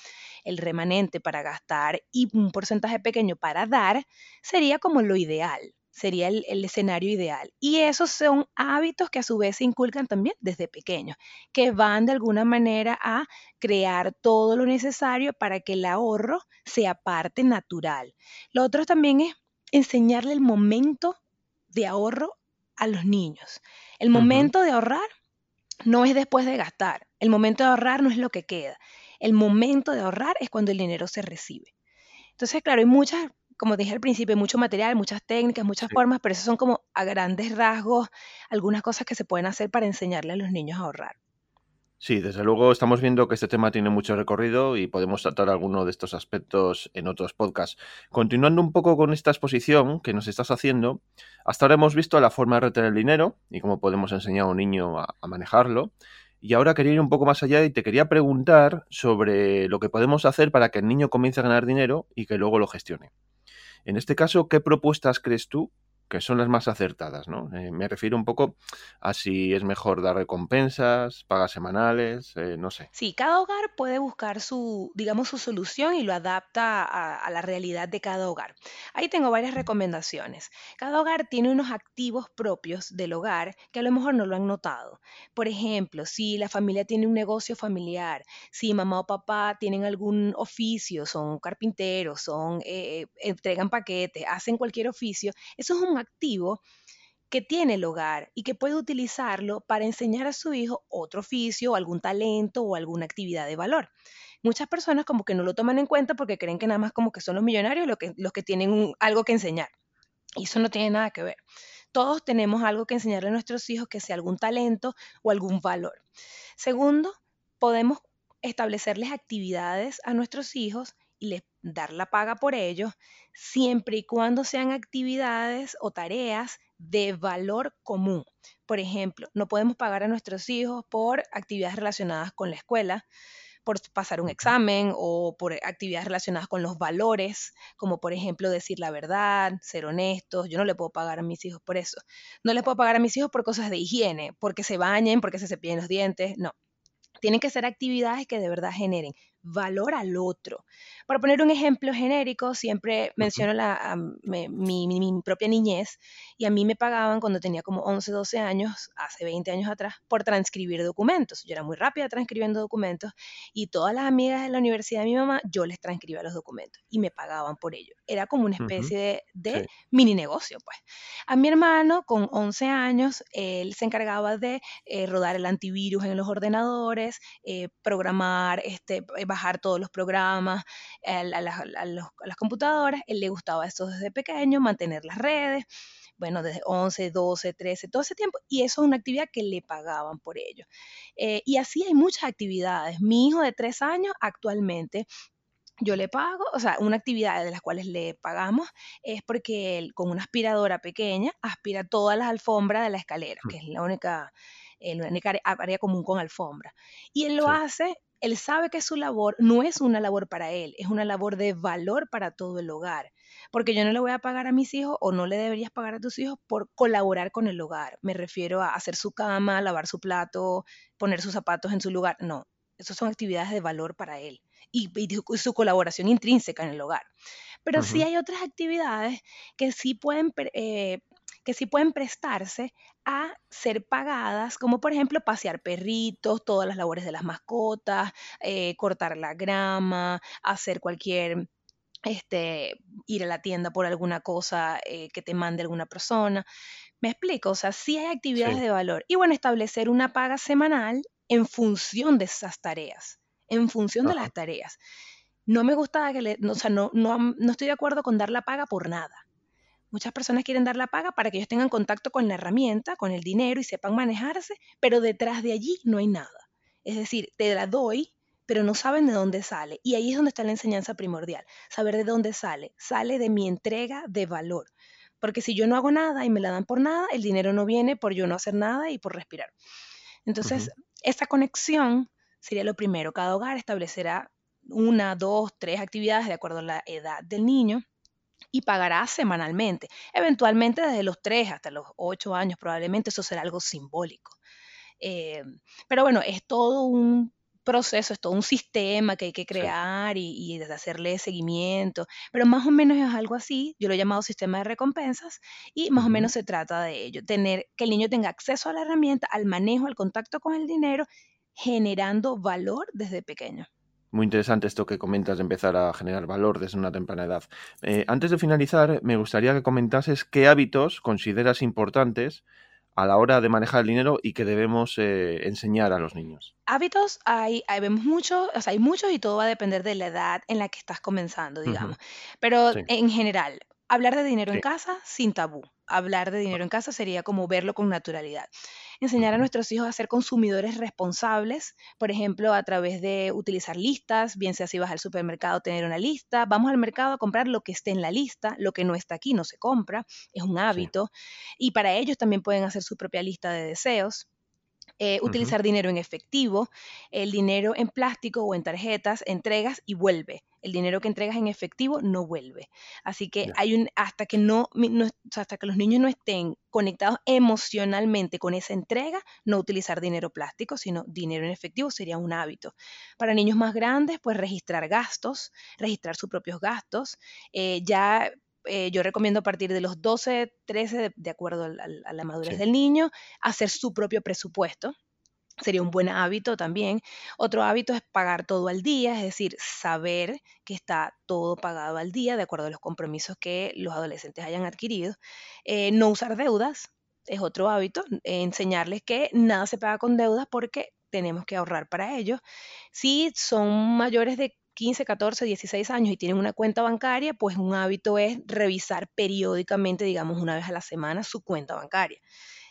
Speaker 3: el remanente para gastar y un porcentaje pequeño para dar, sería como lo ideal sería el, escenario ideal. Y esos son hábitos que a su vez se inculcan también desde pequeños, que van de alguna manera a crear todo lo necesario para que el ahorro sea parte natural. Lo otro también es enseñarle el momento de ahorro a los niños. El momento de ahorrar no es después de gastar. El momento de ahorrar no es lo que queda. El momento de ahorrar es cuando el dinero se recibe. Entonces, claro, hay muchas como dije al principio, mucho material, muchas técnicas, muchas formas, pero eso son como a grandes rasgos algunas cosas que se pueden hacer para enseñarle a los niños a ahorrar.
Speaker 1: Sí, desde luego estamos viendo que este tema tiene mucho recorrido y podemos tratar alguno de estos aspectos en otros podcasts. Continuando un poco con esta exposición que nos estás haciendo, hasta ahora hemos visto la forma de retener el dinero y cómo podemos enseñar a un niño a, a manejarlo. Y ahora quería ir un poco más allá y te quería preguntar sobre lo que podemos hacer para que el niño comience a ganar dinero y que luego lo gestione. En este caso, ¿qué propuestas crees tú que son las más acertadas, ¿no? Eh, me refiero un poco a si es mejor dar recompensas, pagas semanales, eh, no sé.
Speaker 3: Sí, cada hogar puede buscar su, digamos, su solución y lo adapta a, la realidad de cada hogar. Ahí tengo varias recomendaciones. Cada hogar tiene unos activos propios del hogar que a lo mejor no lo han notado. Por ejemplo, si la familia tiene un negocio familiar, si mamá o papá tienen algún oficio, son carpinteros, son, eh, entregan paquetes, hacen cualquier oficio, eso es un activo que tiene el hogar y que puede utilizarlo para enseñar a su hijo otro oficio, algún talento o alguna actividad de valor. Muchas personas como que no lo toman en cuenta porque creen que nada más como que son los millonarios los que, los que tienen algo que enseñar. Y eso no tiene nada que ver. Todos tenemos algo que enseñarle a nuestros hijos que sea algún talento o algún valor. Segundo, podemos establecerles actividades a nuestros hijos les dar la paga por ello, siempre y cuando sean actividades o tareas de valor común. Por ejemplo, no podemos pagar a nuestros hijos por actividades relacionadas con la escuela, por pasar un examen o por actividades relacionadas con los valores, como por ejemplo decir la verdad, ser honestos. Yo no le puedo pagar a mis hijos por eso. No le puedo pagar a mis hijos por cosas de higiene, porque se bañen, porque se cepillen los dientes. No. Tienen que ser actividades que de verdad generen valor al otro. Para poner un ejemplo genérico, siempre menciono la, mi, propia niñez y a mí me pagaban cuando tenía como 11, 12 años, hace 20 años atrás, por transcribir documentos. Yo era muy rápida transcribiendo documentos y todas las amigas de la universidad de mi mamá, yo les transcribía los documentos y me pagaban por ello. Era como una especie de, mini negocio, pues. A mi hermano, con 11 años, él se encargaba de eh, rodar el antivirus en los ordenadores, eh, programar, este, bajar todos los programas a, las computadoras. Él le gustaba eso desde pequeño, mantener las redes bueno, desde 11, 12, 13, todo ese tiempo, y eso es una actividad que le pagaban por ello. Eh, y así hay muchas actividades. Mi hijo de 3 años actualmente yo le pago, o sea, una actividad de las cuales le pagamos es porque él con una aspiradora pequeña aspira todas las alfombras de la escalera, que es la única, eh, la única área común con alfombra. Y él lo hace él sabe que su labor no es una labor para él, es una labor de valor para todo el hogar. Porque yo no le voy a pagar a mis hijos o no le deberías pagar a tus hijos por colaborar con el hogar. Me refiero a hacer su cama, lavar su plato, poner sus zapatos en su lugar. No, esas son actividades de valor para él y, su colaboración intrínseca en el hogar. Pero sí hay otras actividades que sí pueden eh, que sí pueden prestarse a ser pagadas, como por ejemplo pasear perritos, todas las labores de las mascotas, eh, cortar la grama, hacer cualquier este, ir a la tienda por alguna cosa eh, que te mande alguna persona. Me explico, o sea, sí hay actividades de valor. Y bueno, establecer una paga semanal en función de esas tareas, en función de las tareas. No me gusta que le, o sea, no, no, no estoy de acuerdo con dar la paga por nada. Muchas personas quieren dar la paga para que ellos tengan contacto con la herramienta, con el dinero y sepan manejarse, pero detrás de allí no hay nada. Es decir, te la doy, pero no saben de dónde sale. Y ahí es donde está la enseñanza primordial, saber de dónde sale. Sale de mi entrega de valor. Porque si yo no hago nada y me la dan por nada, el dinero no viene por yo no hacer nada y por respirar. Entonces, esta conexión sería lo primero. Cada hogar establecerá una, dos, tres actividades de acuerdo a la edad del niño y pagará semanalmente. Eventualmente desde los 3 hasta los 8 años probablemente eso será algo simbólico. Eh, pero bueno, es todo un proceso, es todo un sistema que hay que crear y, y, hacerle seguimiento, pero más o menos es algo así, yo lo he llamado sistema de recompensas y más o menos se trata de ello, tener que el niño tenga acceso a la herramienta, al manejo, al contacto con el dinero, generando valor desde pequeño.
Speaker 1: Muy interesante esto que comentas de empezar a generar valor desde una temprana edad. Eh, antes de finalizar, me gustaría que comentases qué hábitos consideras importantes a la hora de manejar el dinero y que debemos eh, enseñar a los niños.
Speaker 3: Hábitos hay, hay vemos muchos, o sea, hay muchos y todo va a depender de la edad en la que estás comenzando, digamos. Pero en general, hablar de dinero en casa sin tabú. Hablar de dinero en casa sería como verlo con naturalidad enseñar a nuestros hijos a ser consumidores responsables, por ejemplo, a través de utilizar listas, bien sea si vas al supermercado, tener una lista, vamos al mercado a comprar lo que esté en la lista, lo que no está aquí no se compra, es un hábito, y para ellos también pueden hacer su propia lista de deseos. Eh, utilizar dinero en efectivo, el dinero en plástico o en tarjetas, entregas y vuelve. El dinero que entregas en efectivo no vuelve. Así que hay un hasta que no, hasta que los niños no estén conectados emocionalmente con esa entrega, no utilizar dinero plástico, sino dinero en efectivo sería un hábito. Para niños más grandes, pues registrar gastos, registrar sus propios gastos. Eh, ya eh, yo recomiendo a partir de los 12, 13, de, acuerdo a, la madurez del niño, hacer su propio presupuesto. Sería un buen hábito también. Otro hábito es pagar todo al día, es decir, saber que está todo pagado al día de acuerdo a los compromisos que los adolescentes hayan adquirido. Eh, no usar deudas es otro hábito. enseñarles que nada se paga con deudas porque tenemos que ahorrar para ello. Si son mayores de 15, 14, 16 años y tienen una cuenta bancaria, pues un hábito es revisar periódicamente, digamos una vez a la semana, su cuenta bancaria.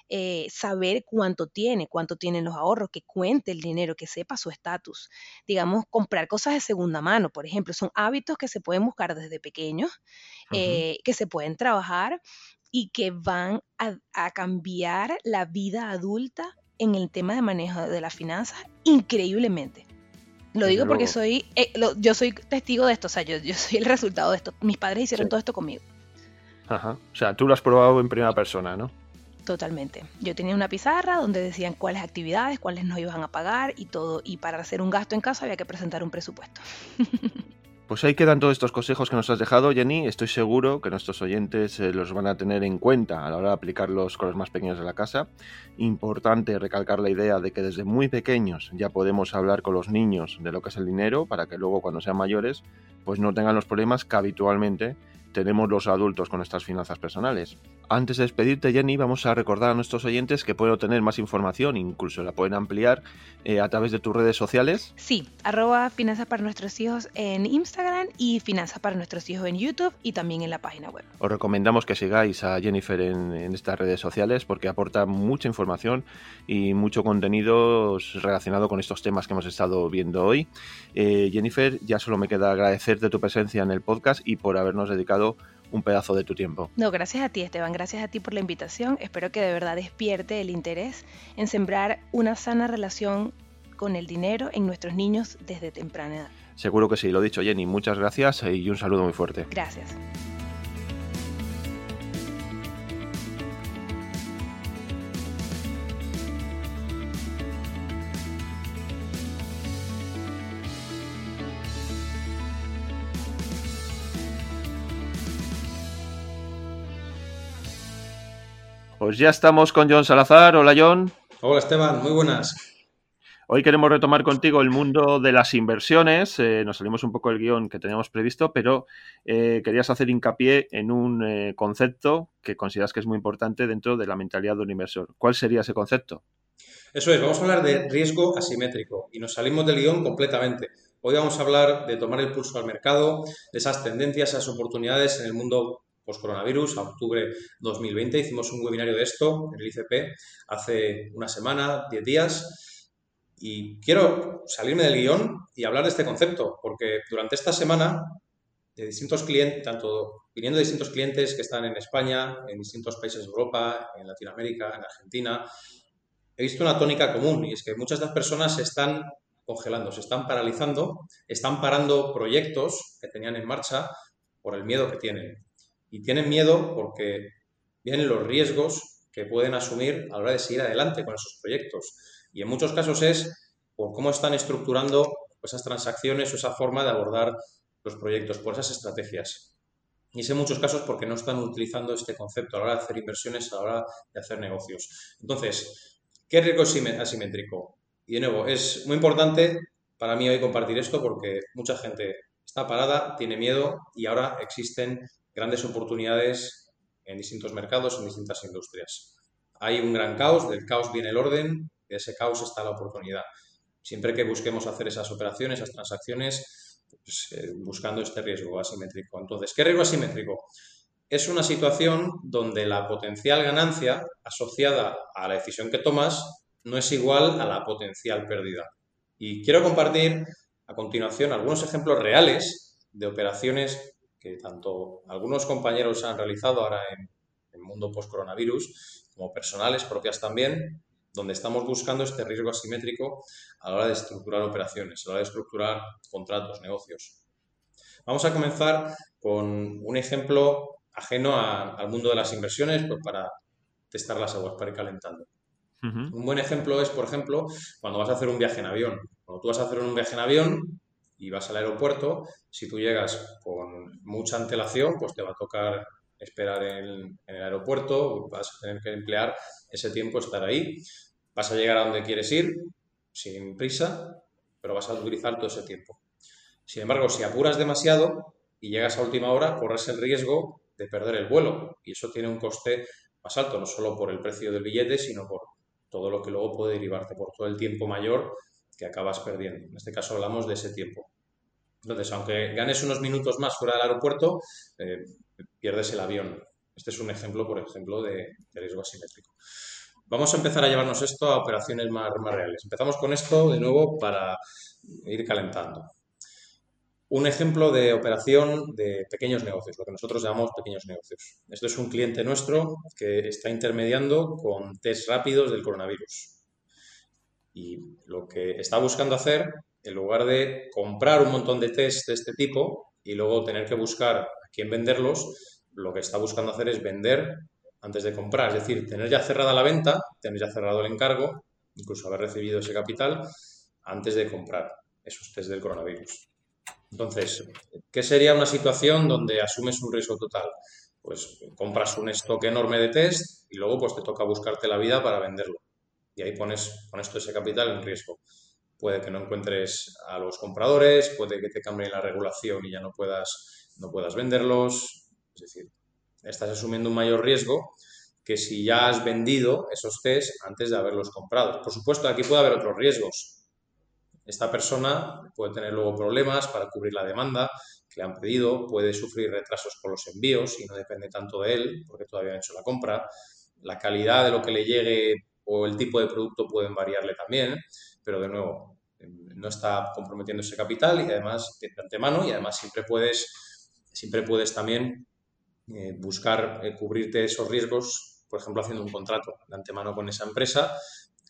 Speaker 3: Eh, saber cuánto tiene, cuánto tienen los ahorros, que cuente el dinero, que sepa su estatus. Digamos, comprar cosas de segunda mano, por ejemplo, son hábitos que se pueden buscar desde pequeños, eh, que se pueden trabajar y que van a, a cambiar la vida adulta en el tema de manejo de las finanzas increíblemente. Lo digo porque soy, eh, yo soy testigo de esto, o sea, yo, yo, <laughs> soy el resultado de esto. Mis padres hicieron todo esto conmigo.
Speaker 1: Ajá. O sea, tú lo has probado en primera persona, ¿no?
Speaker 3: Totalmente. Yo tenía una pizarra donde decían cuáles actividades, cuáles nos iban a pagar y todo. Y para hacer un gasto en casa había que presentar un presupuesto. <laughs>
Speaker 1: Pues ahí quedan todos estos consejos que nos has dejado, Jenny. Estoy seguro que nuestros oyentes eh, los van a tener en cuenta a la hora de aplicarlos con los más pequeños de la casa. Importante recalcar la idea de que desde muy pequeños ya podemos hablar con los niños de lo que es el dinero para que luego cuando sean mayores pues no tengan los problemas que habitualmente tenemos los adultos con nuestras finanzas personales. Antes de despedirte, Jenny, vamos a recordar a nuestros oyentes que pueden obtener más información, incluso la pueden ampliar eh, a través de tus redes sociales.
Speaker 3: Sí, arroba Finanzas para nuestros hijos en Instagram y Finanzas para nuestros hijos en YouTube y también en la página web.
Speaker 1: Os recomendamos que sigáis a Jennifer en, estas redes sociales porque aporta mucha información y mucho contenido relacionado con estos temas que hemos estado viendo hoy. Eh, Jennifer, ya solo me queda agradecerte tu presencia en el podcast y por habernos dedicado un pedazo de tu tiempo.
Speaker 3: No, gracias a ti Esteban, gracias a ti por la invitación. Espero que de verdad despierte el interés en sembrar una sana relación con el dinero en nuestros niños desde temprana edad.
Speaker 1: Seguro que sí, lo dicho Jenny, muchas gracias y un saludo muy fuerte.
Speaker 3: Gracias.
Speaker 1: Pues ya estamos con John Salazar. Hola John.
Speaker 4: Hola Esteban, muy buenas.
Speaker 1: Hoy queremos retomar contigo el mundo de las inversiones. Eh, nos salimos un poco del guion que teníamos previsto, pero eh, querías hacer hincapié en un eh, concepto que consideras que es muy importante dentro de la mentalidad de un inversor. ¿Cuál sería ese concepto?
Speaker 4: Eso es, vamos a hablar de riesgo asimétrico y nos salimos del guion completamente. Hoy vamos a hablar de tomar el pulso al mercado, de esas tendencias, esas oportunidades en el mundo post-coronavirus, a octubre 2020. Hicimos un webinario de esto en el ICP hace una semana, 10 días. Y quiero salirme del guion y hablar de este concepto, porque durante esta semana, de distintos clientes, tanto viniendo de distintos clientes que están en España, en distintos países de Europa, en Latinoamérica, en Argentina, he visto una tónica común y es que muchas de las personas se están congelando, se están paralizando, están parando proyectos que tenían en marcha por el miedo que tienen y tienen miedo porque vienen los riesgos que pueden asumir a la hora de seguir adelante con esos proyectos. Y en muchos casos es por cómo están estructurando esas transacciones o esa forma de abordar los proyectos, por esas estrategias. Y es en muchos casos porque no están utilizando este concepto a la hora de hacer inversiones, a la hora de hacer negocios. Entonces, ¿qué riesgo asimétrico? Y de nuevo, es muy importante para mí hoy compartir esto porque mucha gente está parada, tiene miedo y ahora existen grandes oportunidades en distintos mercados, en distintas industrias. Hay un gran caos, del caos viene el orden, de ese caos está la oportunidad. Siempre que busquemos hacer esas operaciones, esas transacciones, pues, eh, buscando este riesgo asimétrico. Entonces, ¿qué riesgo asimétrico? Es una situación donde la potencial ganancia asociada a la decisión que tomas no es igual a la potencial pérdida. Y quiero compartir a continuación algunos ejemplos reales de operaciones que tanto algunos compañeros han realizado ahora en el mundo post-coronavirus, como personales propias también, donde estamos buscando este riesgo asimétrico a la hora de estructurar operaciones, a la hora de estructurar contratos, negocios. Vamos a comenzar con un ejemplo ajeno al mundo de las inversiones pues para testar las aguas, para ir calentando. Un buen ejemplo es, por ejemplo, cuando vas a hacer un viaje en avión. Cuando tú vas a hacer un viaje en avión, y vas al aeropuerto, si tú llegas con mucha antelación, pues te va a tocar esperar en, el aeropuerto, vas a tener que emplear ese tiempo estar ahí, vas a llegar a donde quieres ir sin prisa, pero vas a utilizar todo ese tiempo. Sin embargo, si apuras demasiado y llegas a última hora, corres el riesgo de perder el vuelo y eso tiene un coste más alto, no solo por el precio del billete, sino por todo lo que luego puede derivarte, por todo el tiempo mayor que acabas perdiendo. En este caso hablamos de ese tiempo. Entonces, aunque ganes unos minutos más fuera del aeropuerto, eh, pierdes el avión. Este es un ejemplo, por ejemplo, de, riesgo asimétrico. Vamos a empezar a llevarnos esto a operaciones más, más reales. Empezamos con esto de nuevo para ir calentando. Un ejemplo de operación de pequeños negocios, lo que nosotros llamamos pequeños negocios. Esto es un cliente nuestro que está intermediando con test rápidos del coronavirus. Y lo que está buscando hacer en lugar de comprar un montón de test de este tipo y luego tener que buscar a quién venderlos, lo que está buscando hacer es vender antes de comprar, es decir, tener ya cerrada la venta, tener ya cerrado el encargo, incluso haber recibido ese capital antes de comprar esos test del coronavirus. Entonces, ¿qué sería una situación donde asumes un riesgo total? Pues compras un stock enorme de test y luego pues te toca buscarte la vida para venderlo. Y ahí pones, todo ese capital en riesgo. Puede que no encuentres a los compradores, puede que te cambie la regulación y ya no puedas, no puedas venderlos. Es decir, estás asumiendo un mayor riesgo que si ya has vendido esos test antes de haberlos comprado. Por supuesto, aquí puede haber otros riesgos. Esta persona puede tener luego problemas para cubrir la demanda que le han pedido, puede sufrir retrasos con los envíos y no depende tanto de él porque todavía ha hecho la compra. La calidad de lo que le llegue o el tipo de producto pueden variarle también, pero de nuevo, no está comprometiendo ese capital y además de antemano y además siempre puedes, siempre puedes también eh, buscar eh, cubrirte esos riesgos, por ejemplo, haciendo un contrato de antemano con esa empresa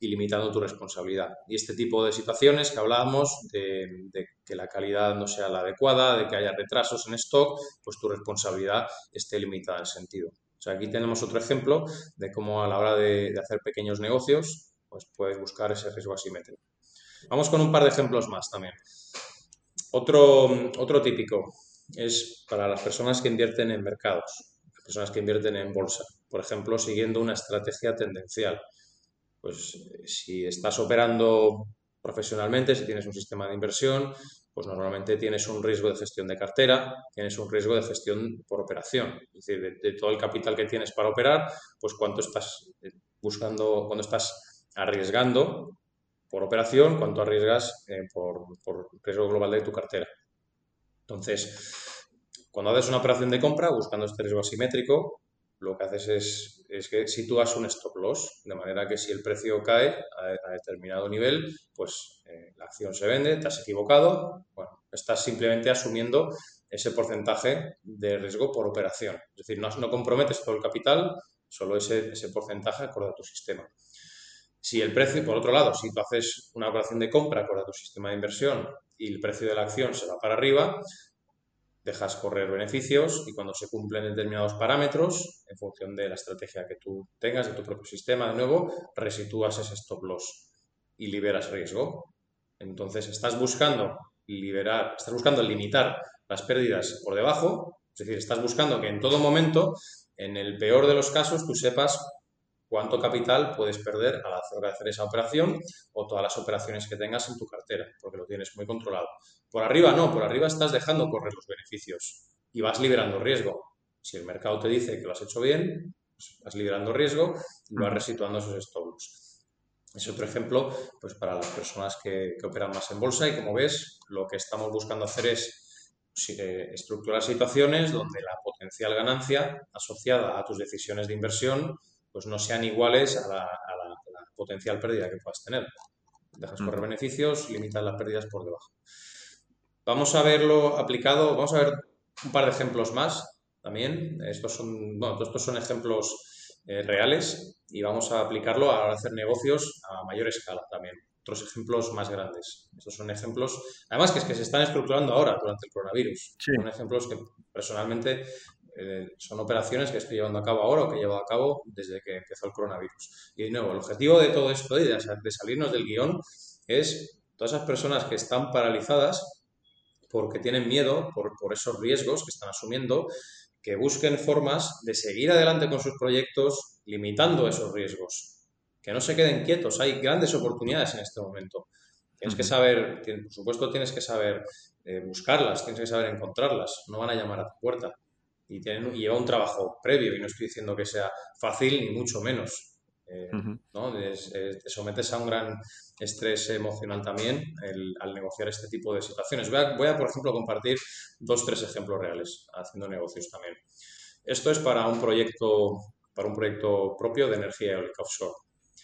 Speaker 4: y limitando tu responsabilidad. Y este tipo de situaciones que hablábamos, de, que la calidad no sea la adecuada, de que haya retrasos en stock, pues tu responsabilidad esté limitada en sentido. O sea, aquí tenemos otro ejemplo de cómo a la hora de, hacer pequeños negocios, pues puedes buscar ese riesgo asimétrico. Vamos con un par de ejemplos más también. Otro, otro típico es para las personas que invierten en mercados, las personas que invierten en bolsa, por ejemplo, siguiendo una estrategia tendencial pues si estás operando profesionalmente, si tienes un sistema de inversión, pues normalmente tienes un riesgo de gestión de cartera, tienes un riesgo de gestión por operación, es decir, de, todo el capital que tienes para operar, pues cuánto estás eh, buscando, cuando estás arriesgando por operación, cuánto arriesgas eh, por riesgo global de tu cartera. Entonces, cuando haces una operación de compra buscando este riesgo asimétrico, lo que haces es, es que sitúas un stop loss, de manera que si el precio cae a, determinado nivel, pues eh, la acción se vende, te has equivocado, bueno, estás simplemente asumiendo ese porcentaje de riesgo por operación. Es decir, no, no comprometes todo el capital, solo ese, ese porcentaje acorde a tu sistema. Si el precio, por otro lado, si tú haces una operación de compra acorde a tu sistema de inversión y el precio de la acción se va para arriba, dejas correr beneficios y cuando se cumplen determinados parámetros, en función de la estrategia que tú tengas, de tu propio sistema, de nuevo, resitúas ese stop loss y liberas riesgo. Entonces, estás buscando liberar, estás buscando limitar las pérdidas por debajo, es decir, estás buscando que en todo momento, en el peor de los casos, tú sepas cuánto capital puedes perder a la hora de hacer esa operación o todas las operaciones que tengas en tu cartera, porque lo tienes muy controlado. Por arriba no, por arriba estás dejando correr los beneficios y vas liberando riesgo. Si el mercado te dice que lo has hecho bien, pues vas liberando riesgo y vas resituando esos stop Es otro ejemplo pues, para las personas que, operan más en bolsa y como ves, lo que estamos buscando hacer es eh, estructurar situaciones donde la potencial ganancia asociada a tus decisiones de inversión pues no sean iguales a la, potencial pérdida que puedas tener. Dejas correr beneficios, limitas las pérdidas por debajo. Vamos a verlo aplicado, vamos a ver un par de ejemplos más también. Estos son, bueno, estos son ejemplos eh, reales y vamos a aplicarlo a hacer negocios a mayor escala también. Otros ejemplos más grandes. Estos son ejemplos, además que es que se están estructurando ahora durante el coronavirus. Son ejemplos que personalmente eh, son operaciones que estoy llevando a cabo ahora o que he llevado a cabo desde que empezó el coronavirus. Y de nuevo, el objetivo de todo esto y de, salirnos del guion es todas esas personas que están paralizadas porque tienen miedo por, por esos riesgos que están asumiendo, que busquen formas de seguir adelante con sus proyectos limitando esos riesgos. Que no se queden quietos, hay grandes oportunidades en este momento. Tienes que saber, por supuesto, tienes que saber eh, buscarlas, tienes que saber encontrarlas, no van a llamar a tu puerta y, tienen, lleva un trabajo previo y no estoy diciendo que sea fácil ni mucho menos. Eh, ¿no? te sometes a un gran estrés emocional también al negociar este tipo de situaciones. Voy a, voy a, por ejemplo, compartir dos, tres ejemplos reales haciendo negocios también. Esto es para un proyecto, para un proyecto propio de energía eólica offshore.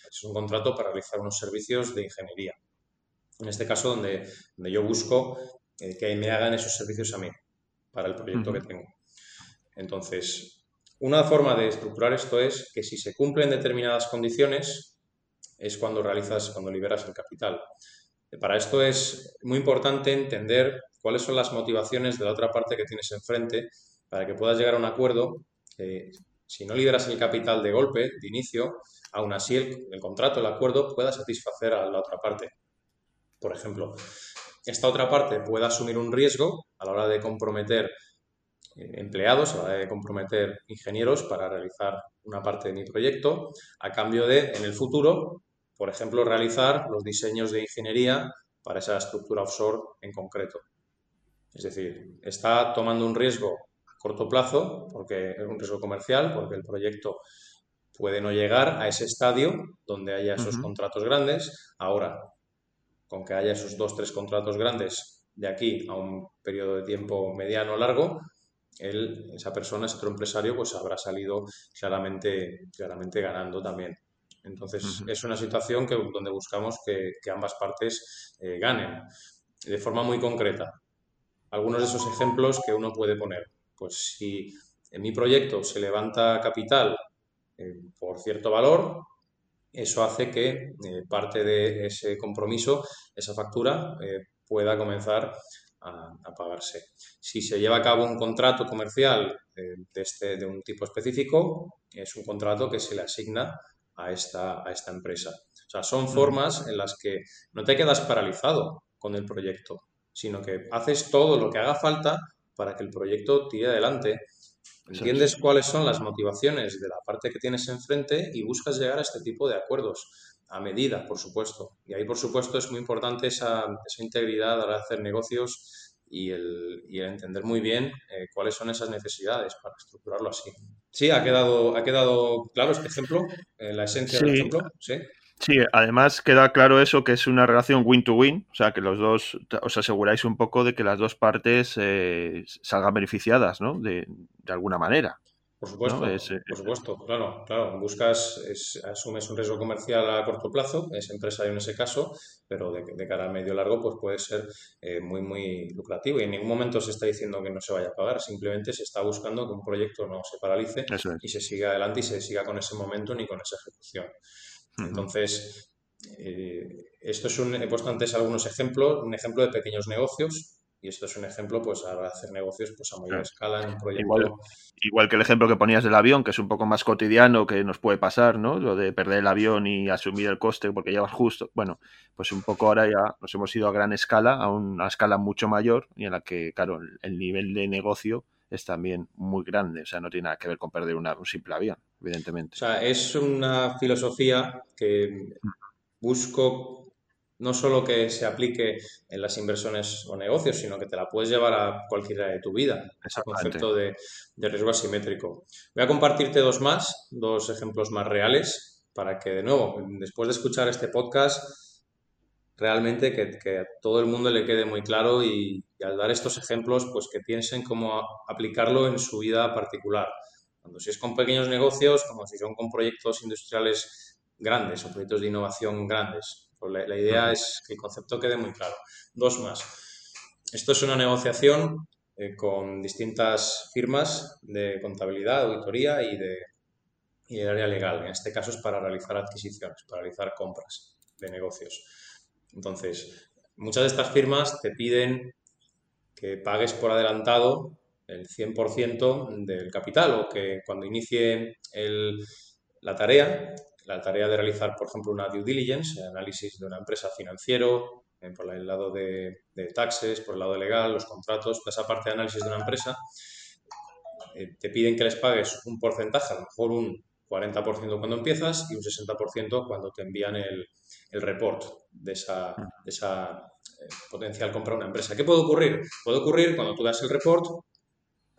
Speaker 4: Es un contrato para realizar unos servicios de ingeniería. En este caso, donde, donde yo busco eh, que me hagan esos servicios a mí para el proyecto que tengo. Entonces, una forma de estructurar esto es que si se cumplen determinadas condiciones, es cuando realizas, cuando liberas el capital. Para esto es muy importante entender cuáles son las motivaciones de la otra parte que tienes enfrente para que puedas llegar a un acuerdo. si no liberas el capital de golpe, de inicio, aún así el, contrato, el acuerdo pueda satisfacer a la otra parte. Por ejemplo, esta otra parte pueda asumir un riesgo a la hora de comprometer empleados, a la hora de comprometer ingenieros para realizar una parte de mi proyecto, a cambio de, en el futuro, por ejemplo, realizar los diseños de ingeniería para esa estructura offshore en concreto. Es decir, está tomando un riesgo a corto plazo, porque es un riesgo comercial, porque el proyecto puede no llegar a ese estadio donde haya esos contratos grandes. Ahora, con que haya esos dos, tres contratos grandes de aquí a un periodo de tiempo mediano o largo, él, esa persona, ese otro empresario, pues habrá salido claramente, claramente ganando también. Entonces, es una situación que, donde buscamos que, ambas partes eh, ganen de forma muy concreta. Algunos de esos ejemplos que uno puede poner. Pues si en mi proyecto se levanta capital eh, por cierto valor, eso hace que eh, parte de ese compromiso, esa factura, pueda comenzar a, pagarse. Si se lleva a cabo un contrato comercial de, este, de un tipo específico, es un contrato que se le asigna a esta, a esta empresa. O sea, son formas en las que no te quedas paralizado con el proyecto, sino que haces todo lo que haga falta para que el proyecto tire adelante. Entiendes cuáles son las motivaciones de la parte que tienes enfrente y buscas llegar a este tipo de acuerdos a medida, por supuesto. Y ahí, por supuesto, es muy importante esa, esa integridad a la de hacer negocios y el, y entender muy bien eh, cuáles son esas necesidades para estructurarlo así. Sí, ha quedado, ha quedado claro este ejemplo, eh, la esencia del ejemplo. Sí.
Speaker 1: Sí, además queda claro eso, que es una relación win-to-win, o sea, que los dos os aseguráis un poco de que las dos partes eh, salgan beneficiadas, ¿no? De, de alguna manera.
Speaker 4: Por supuesto, eh, por supuesto, claro, claro. Buscas, asumes un riesgo comercial a corto plazo, es empresario en ese caso, pero de, cara a medio largo, pues puede ser eh, muy, muy lucrativo. Y en ningún momento se está diciendo que no se vaya a pagar, simplemente se está buscando que un proyecto no se paralice y se siga adelante y se siga con ese momento ni con esa ejecución. Entonces, eh, esto es un, he puesto antes algunos ejemplos, un ejemplo de pequeños negocios y esto es un ejemplo, pues, a hacer negocios pues, a mayor escala en un proyecto.
Speaker 1: Igual, que el ejemplo que ponías del avión, que es un poco más cotidiano, que nos puede pasar, ¿no? Lo de perder el avión y asumir el coste porque llevas justo. Bueno, pues un poco ahora ya nos hemos ido a gran escala, a una escala mucho mayor y en la que, claro, el nivel de negocio es también muy grande. O sea, no tiene nada que ver con perder un simple avión, evidentemente.
Speaker 4: O sea, es una filosofía que mm. busco no solo que se aplique en las inversiones o negocios, sino que te la puedes llevar a cualquier área de tu vida. Ese concepto de, riesgo asimétrico. Voy a compartirte dos más, dos ejemplos más reales, para que, de nuevo, después de escuchar este podcast, realmente que, a todo el mundo le quede muy claro y, al dar estos ejemplos, pues que piensen cómo aplicarlo en su vida particular. Cuando si es con pequeños negocios, como si son con proyectos industriales grandes o proyectos de innovación grandes. Pues la, idea es que el concepto quede muy claro. Dos más. Esto es una negociación eh, con distintas firmas de contabilidad, auditoría y de, y de área legal. En este caso es para realizar adquisiciones, para realizar compras de negocios. Entonces, muchas de estas firmas te piden que pagues por adelantado el 100% del capital o que cuando inicie la tarea la tarea de realizar, por ejemplo, una due diligence, análisis de una empresa financiero, eh, por el lado de, taxes, por el lado legal, los contratos, esa parte de análisis de una empresa, eh, te piden que les pagues un porcentaje, a lo mejor un 40% cuando empiezas y un 60% cuando te envían el, el report de esa, de esa eh, potencial compra de una empresa. ¿Qué puede ocurrir? Puede ocurrir cuando tú das el report,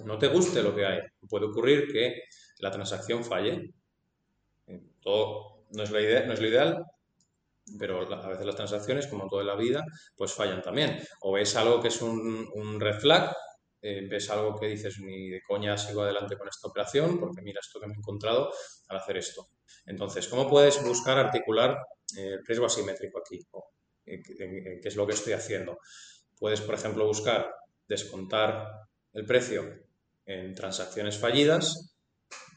Speaker 4: no te guste lo que hay. Puede ocurrir que la transacción falle todo no es, lo ideal, pero a veces las transacciones, como toda la vida, pues fallan también. O ves algo que es un, red flag, eh, ves algo que dices, ni de coña sigo adelante con esta operación, porque mira esto que me he encontrado al hacer esto. Entonces, ¿cómo puedes buscar articular eh, riesgo asimétrico aquí? Eh, ¿Qué es lo que estoy haciendo? Puedes, por ejemplo, buscar descontar el precio en transacciones fallidas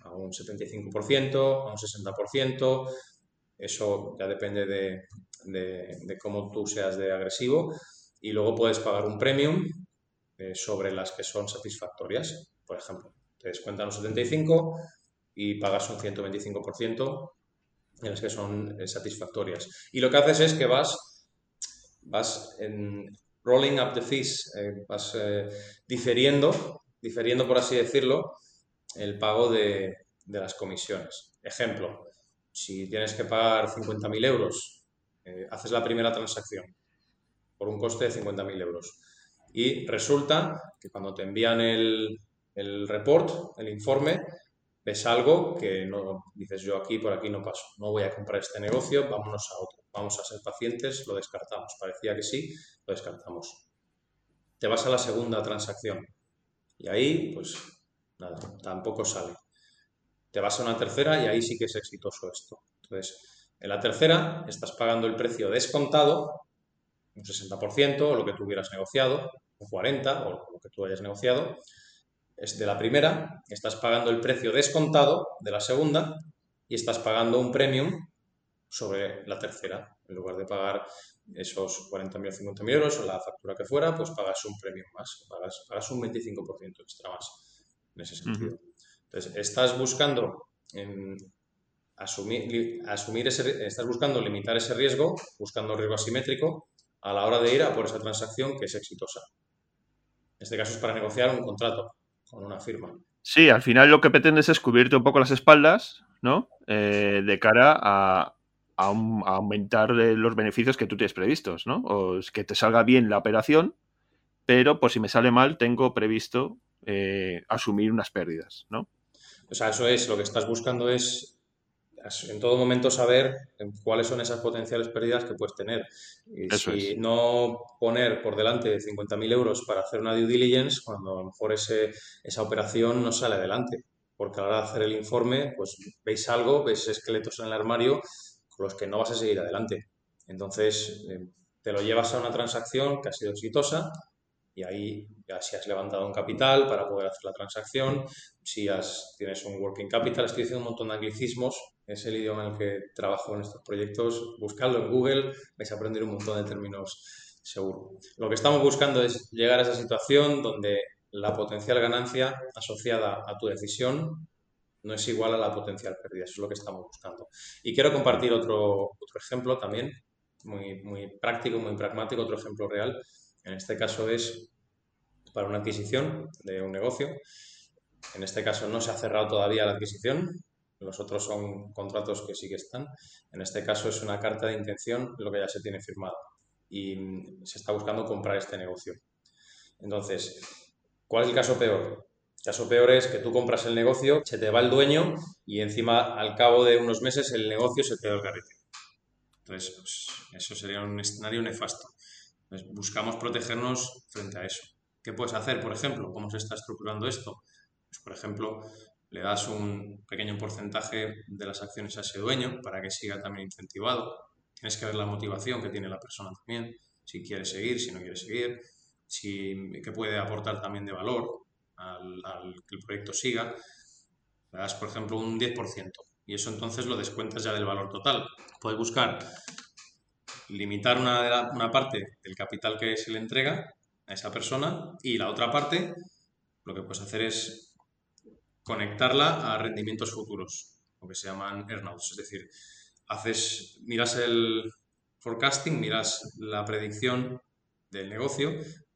Speaker 4: a un 75%, a un 60%, Eso ya depende de, de, cómo tú seas de agresivo. Y luego puedes pagar un premium eh, sobre las que son satisfactorias. Por ejemplo, te descuentan un 75 y pagas un 125% en las que son eh, satisfactorias. Y lo que haces es que vas, vas en rolling up the fees, eh, vas diferiendo, diferiendo por así decirlo, el pago de, de las comisiones. Ejemplo, si tienes que pagar 50.000 euros, eh, haces la primera transacción por un coste de 50.000 euros. Y resulta que cuando te envían el, el report, el informe, ves algo que no dices yo aquí por aquí no paso, no voy a comprar este negocio, vámonos a otro, vamos a ser pacientes, lo descartamos. Parecía que sí, lo descartamos. Te vas a la segunda transacción y ahí, pues nada, tampoco sale te vas a una tercera y ahí sí que es exitoso esto. Entonces, en la tercera estás pagando el precio descontado, un 60% o lo que tú hubieras negociado, un 40% o lo que tú hayas negociado. Es de la primera, estás pagando el precio descontado de la segunda y estás pagando un premium sobre la tercera. En lugar de pagar esos 40.000 o 50.000 euros o la factura que fuera, pues pagas un premium más, pagas, pagas un 25% extra más en ese sentido. Entonces, estás buscando asumir, asumir ese, estás buscando limitar ese riesgo, buscando riesgo asimétrico a la hora de ir a por esa transacción que es exitosa. En este caso es para negociar un contrato con una firma.
Speaker 1: Sí, al final lo que pretendes es cubrirte un poco las espaldas, ¿no? Eh, de cara a, aumentar los beneficios que tú tienes previstos, ¿no? O que te salga bien la operación, pero por si me sale mal, tengo previsto eh, asumir unas pérdidas, ¿no?
Speaker 4: O sea, eso es, lo que estás buscando es en todo momento saber cuáles son esas potenciales pérdidas que puedes tener. Y si no poner por delante 50.000 euros para hacer una due diligence, cuando a lo mejor ese, esa operación no sale adelante. Porque a la hora de hacer el informe, pues veis algo, veis esqueletos en el armario con los que no vas a seguir adelante. Entonces, eh, te lo llevas a una transacción que ha sido exitosa y ahí ya si has levantado un capital para poder hacer la transacción, si has, tienes un working capital, estoy diciendo un montón de anglicismos, es el idioma en el que trabajo en estos proyectos, buscadlo en Google, vais a aprender un montón de términos seguro. Lo que estamos buscando es llegar a esa situación donde la potencial ganancia asociada a tu decisión no es igual a la potencial pérdida, eso es lo que estamos buscando. Y quiero compartir otro, otro ejemplo también, muy, muy práctico, muy pragmático, otro ejemplo real. En este caso es para una adquisición de un negocio. En este caso no se ha cerrado todavía la adquisición, los otros son contratos que sí que están. En este caso es una carta de intención, lo que ya se tiene firmado y se está buscando comprar este negocio. Entonces, ¿cuál es el caso peor? El caso peor es que tú compras el negocio, se te va el dueño y encima al cabo de unos meses el negocio se te da el carrete. Entonces, pues, eso sería un escenario nefasto. Buscamos protegernos frente a eso. ¿Qué puedes hacer, por ejemplo? ¿Cómo se está estructurando esto? Pues, por ejemplo, le das un pequeño porcentaje de las acciones a ese dueño para que siga también incentivado. Tienes que ver la motivación que tiene la persona también, si quiere seguir, si no quiere seguir, si, qué puede aportar también de valor al, que el proyecto siga. Le das, por ejemplo, un 10% y eso entonces lo descuentas ya del valor total. Puedes buscar limitar una, una parte del capital que se le entrega a esa persona y la otra parte lo que puedes hacer es conectarla a rendimientos futuros, lo que se llaman earnouts, es decir, haces, miras el forecasting, miras la predicción del negocio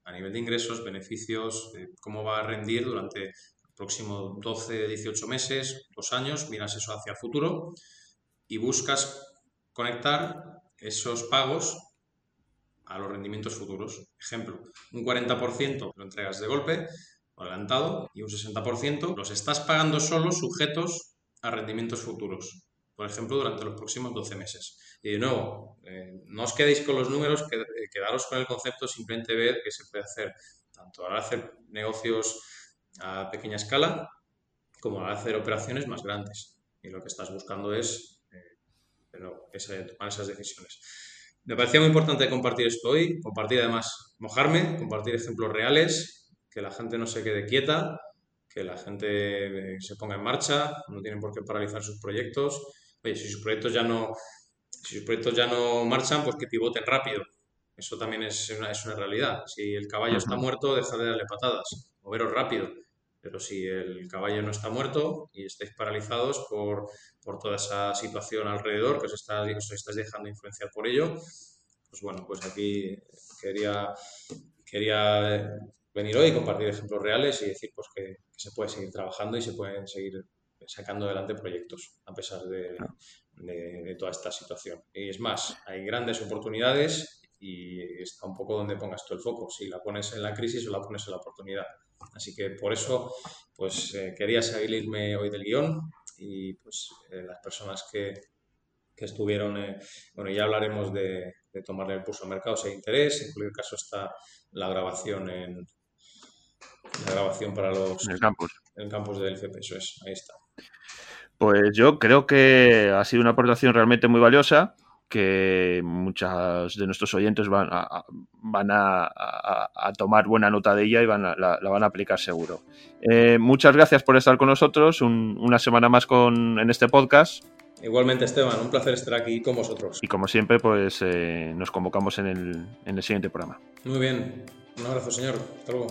Speaker 4: a nivel de ingresos, beneficios, cómo va a rendir durante el próximo 12, 18 meses, dos años, miras eso hacia el futuro y buscas conectar esos pagos a los rendimientos futuros. Ejemplo, un 40% lo entregas de golpe, adelantado, y un 60% los estás pagando solo sujetos a rendimientos futuros. Por ejemplo, durante los próximos 12 meses. Y de nuevo, eh, no os quedéis con los números, eh, quedaros con el concepto, simplemente ver que se puede hacer tanto al hacer negocios a pequeña escala como al hacer operaciones más grandes. Y lo que estás buscando es eh, tomar esas decisiones. Me parecía muy importante compartir esto hoy, compartir además, mojarme, compartir ejemplos reales, que la gente no se quede quieta, que la gente eh, se ponga en marcha, no tienen por qué paralizar sus proyectos. Oye, si sus proyectos ya no, Si sus proyectos ya no marchan, pues que pivoten rápido. Eso también es una, es una realidad. Si el caballo está muerto, deja de darle patadas, moveros rápido. Pero si el caballo no está muerto y estáis paralizados por, por toda esa situación alrededor, que os, está, os estáis dejando influenciar por ello, pues bueno, pues aquí quería, quería venir hoy compartir ejemplos reales y decir pues que, se puede seguir trabajando y se pueden seguir sacando adelante proyectos a pesar de, de, toda esta situación. Y es más, hay grandes oportunidades y está un poco donde pongas tú el foco, si la pones en la crisis o la pones en la oportunidad. Así que por eso pues eh, quería salirme hoy del guion y pues eh, las personas que, que estuvieron, eh, bueno, ya hablaremos de, de, tomarle el pulso al mercado si hay interés, en cualquier caso está la grabación en la grabación para los
Speaker 1: en el campus.
Speaker 4: En el campus del FP, eso es, ahí está.
Speaker 1: Pues yo creo que ha sido una aportación realmente muy valiosa que muchos de nuestros oyentes van a, van a, tomar buena nota de ella y van la, van a aplicar seguro. Eh, muchas gracias por estar con nosotros una semana más con, en este podcast.
Speaker 4: Igualmente, Esteban, un placer estar aquí con vosotros.
Speaker 1: Y como siempre, pues eh, nos convocamos en el, en el siguiente programa.
Speaker 4: Muy bien, un abrazo, señor. Hasta luego.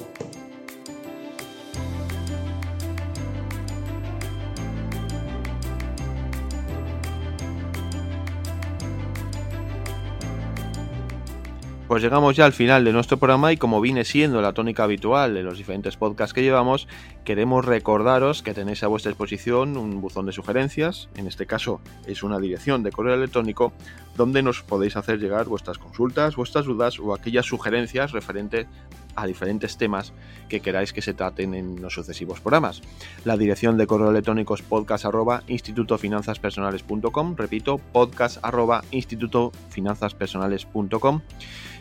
Speaker 1: Pues llegamos ya al final de nuestro programa y como viene siendo la tónica habitual de los diferentes podcasts que llevamos, queremos recordaros que tenéis a vuestra disposición un buzón de sugerencias, en este caso es una dirección de correo electrónico donde nos podéis hacer llegar vuestras consultas, vuestras dudas o aquellas sugerencias referentes a diferentes temas que queráis que se traten en los sucesivos programas. La dirección de correo electrónico es podcast arroba repito, podcast arroba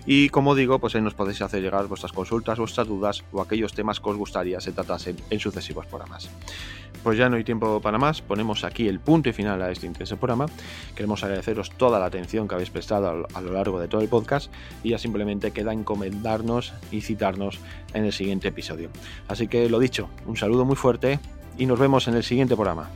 Speaker 1: y como digo, pues ahí nos podéis hacer llegar vuestras consultas, vuestras dudas o aquellos temas que os gustaría se tratasen en sucesivos programas. Pues ya no hay tiempo para más, ponemos aquí el punto y final a este intenso programa. Queremos agradeceros toda la atención que habéis prestado a lo largo de todo el podcast y ya simplemente queda encomendarnos y en el siguiente episodio. Así que lo dicho, un saludo muy fuerte y nos vemos en el siguiente programa.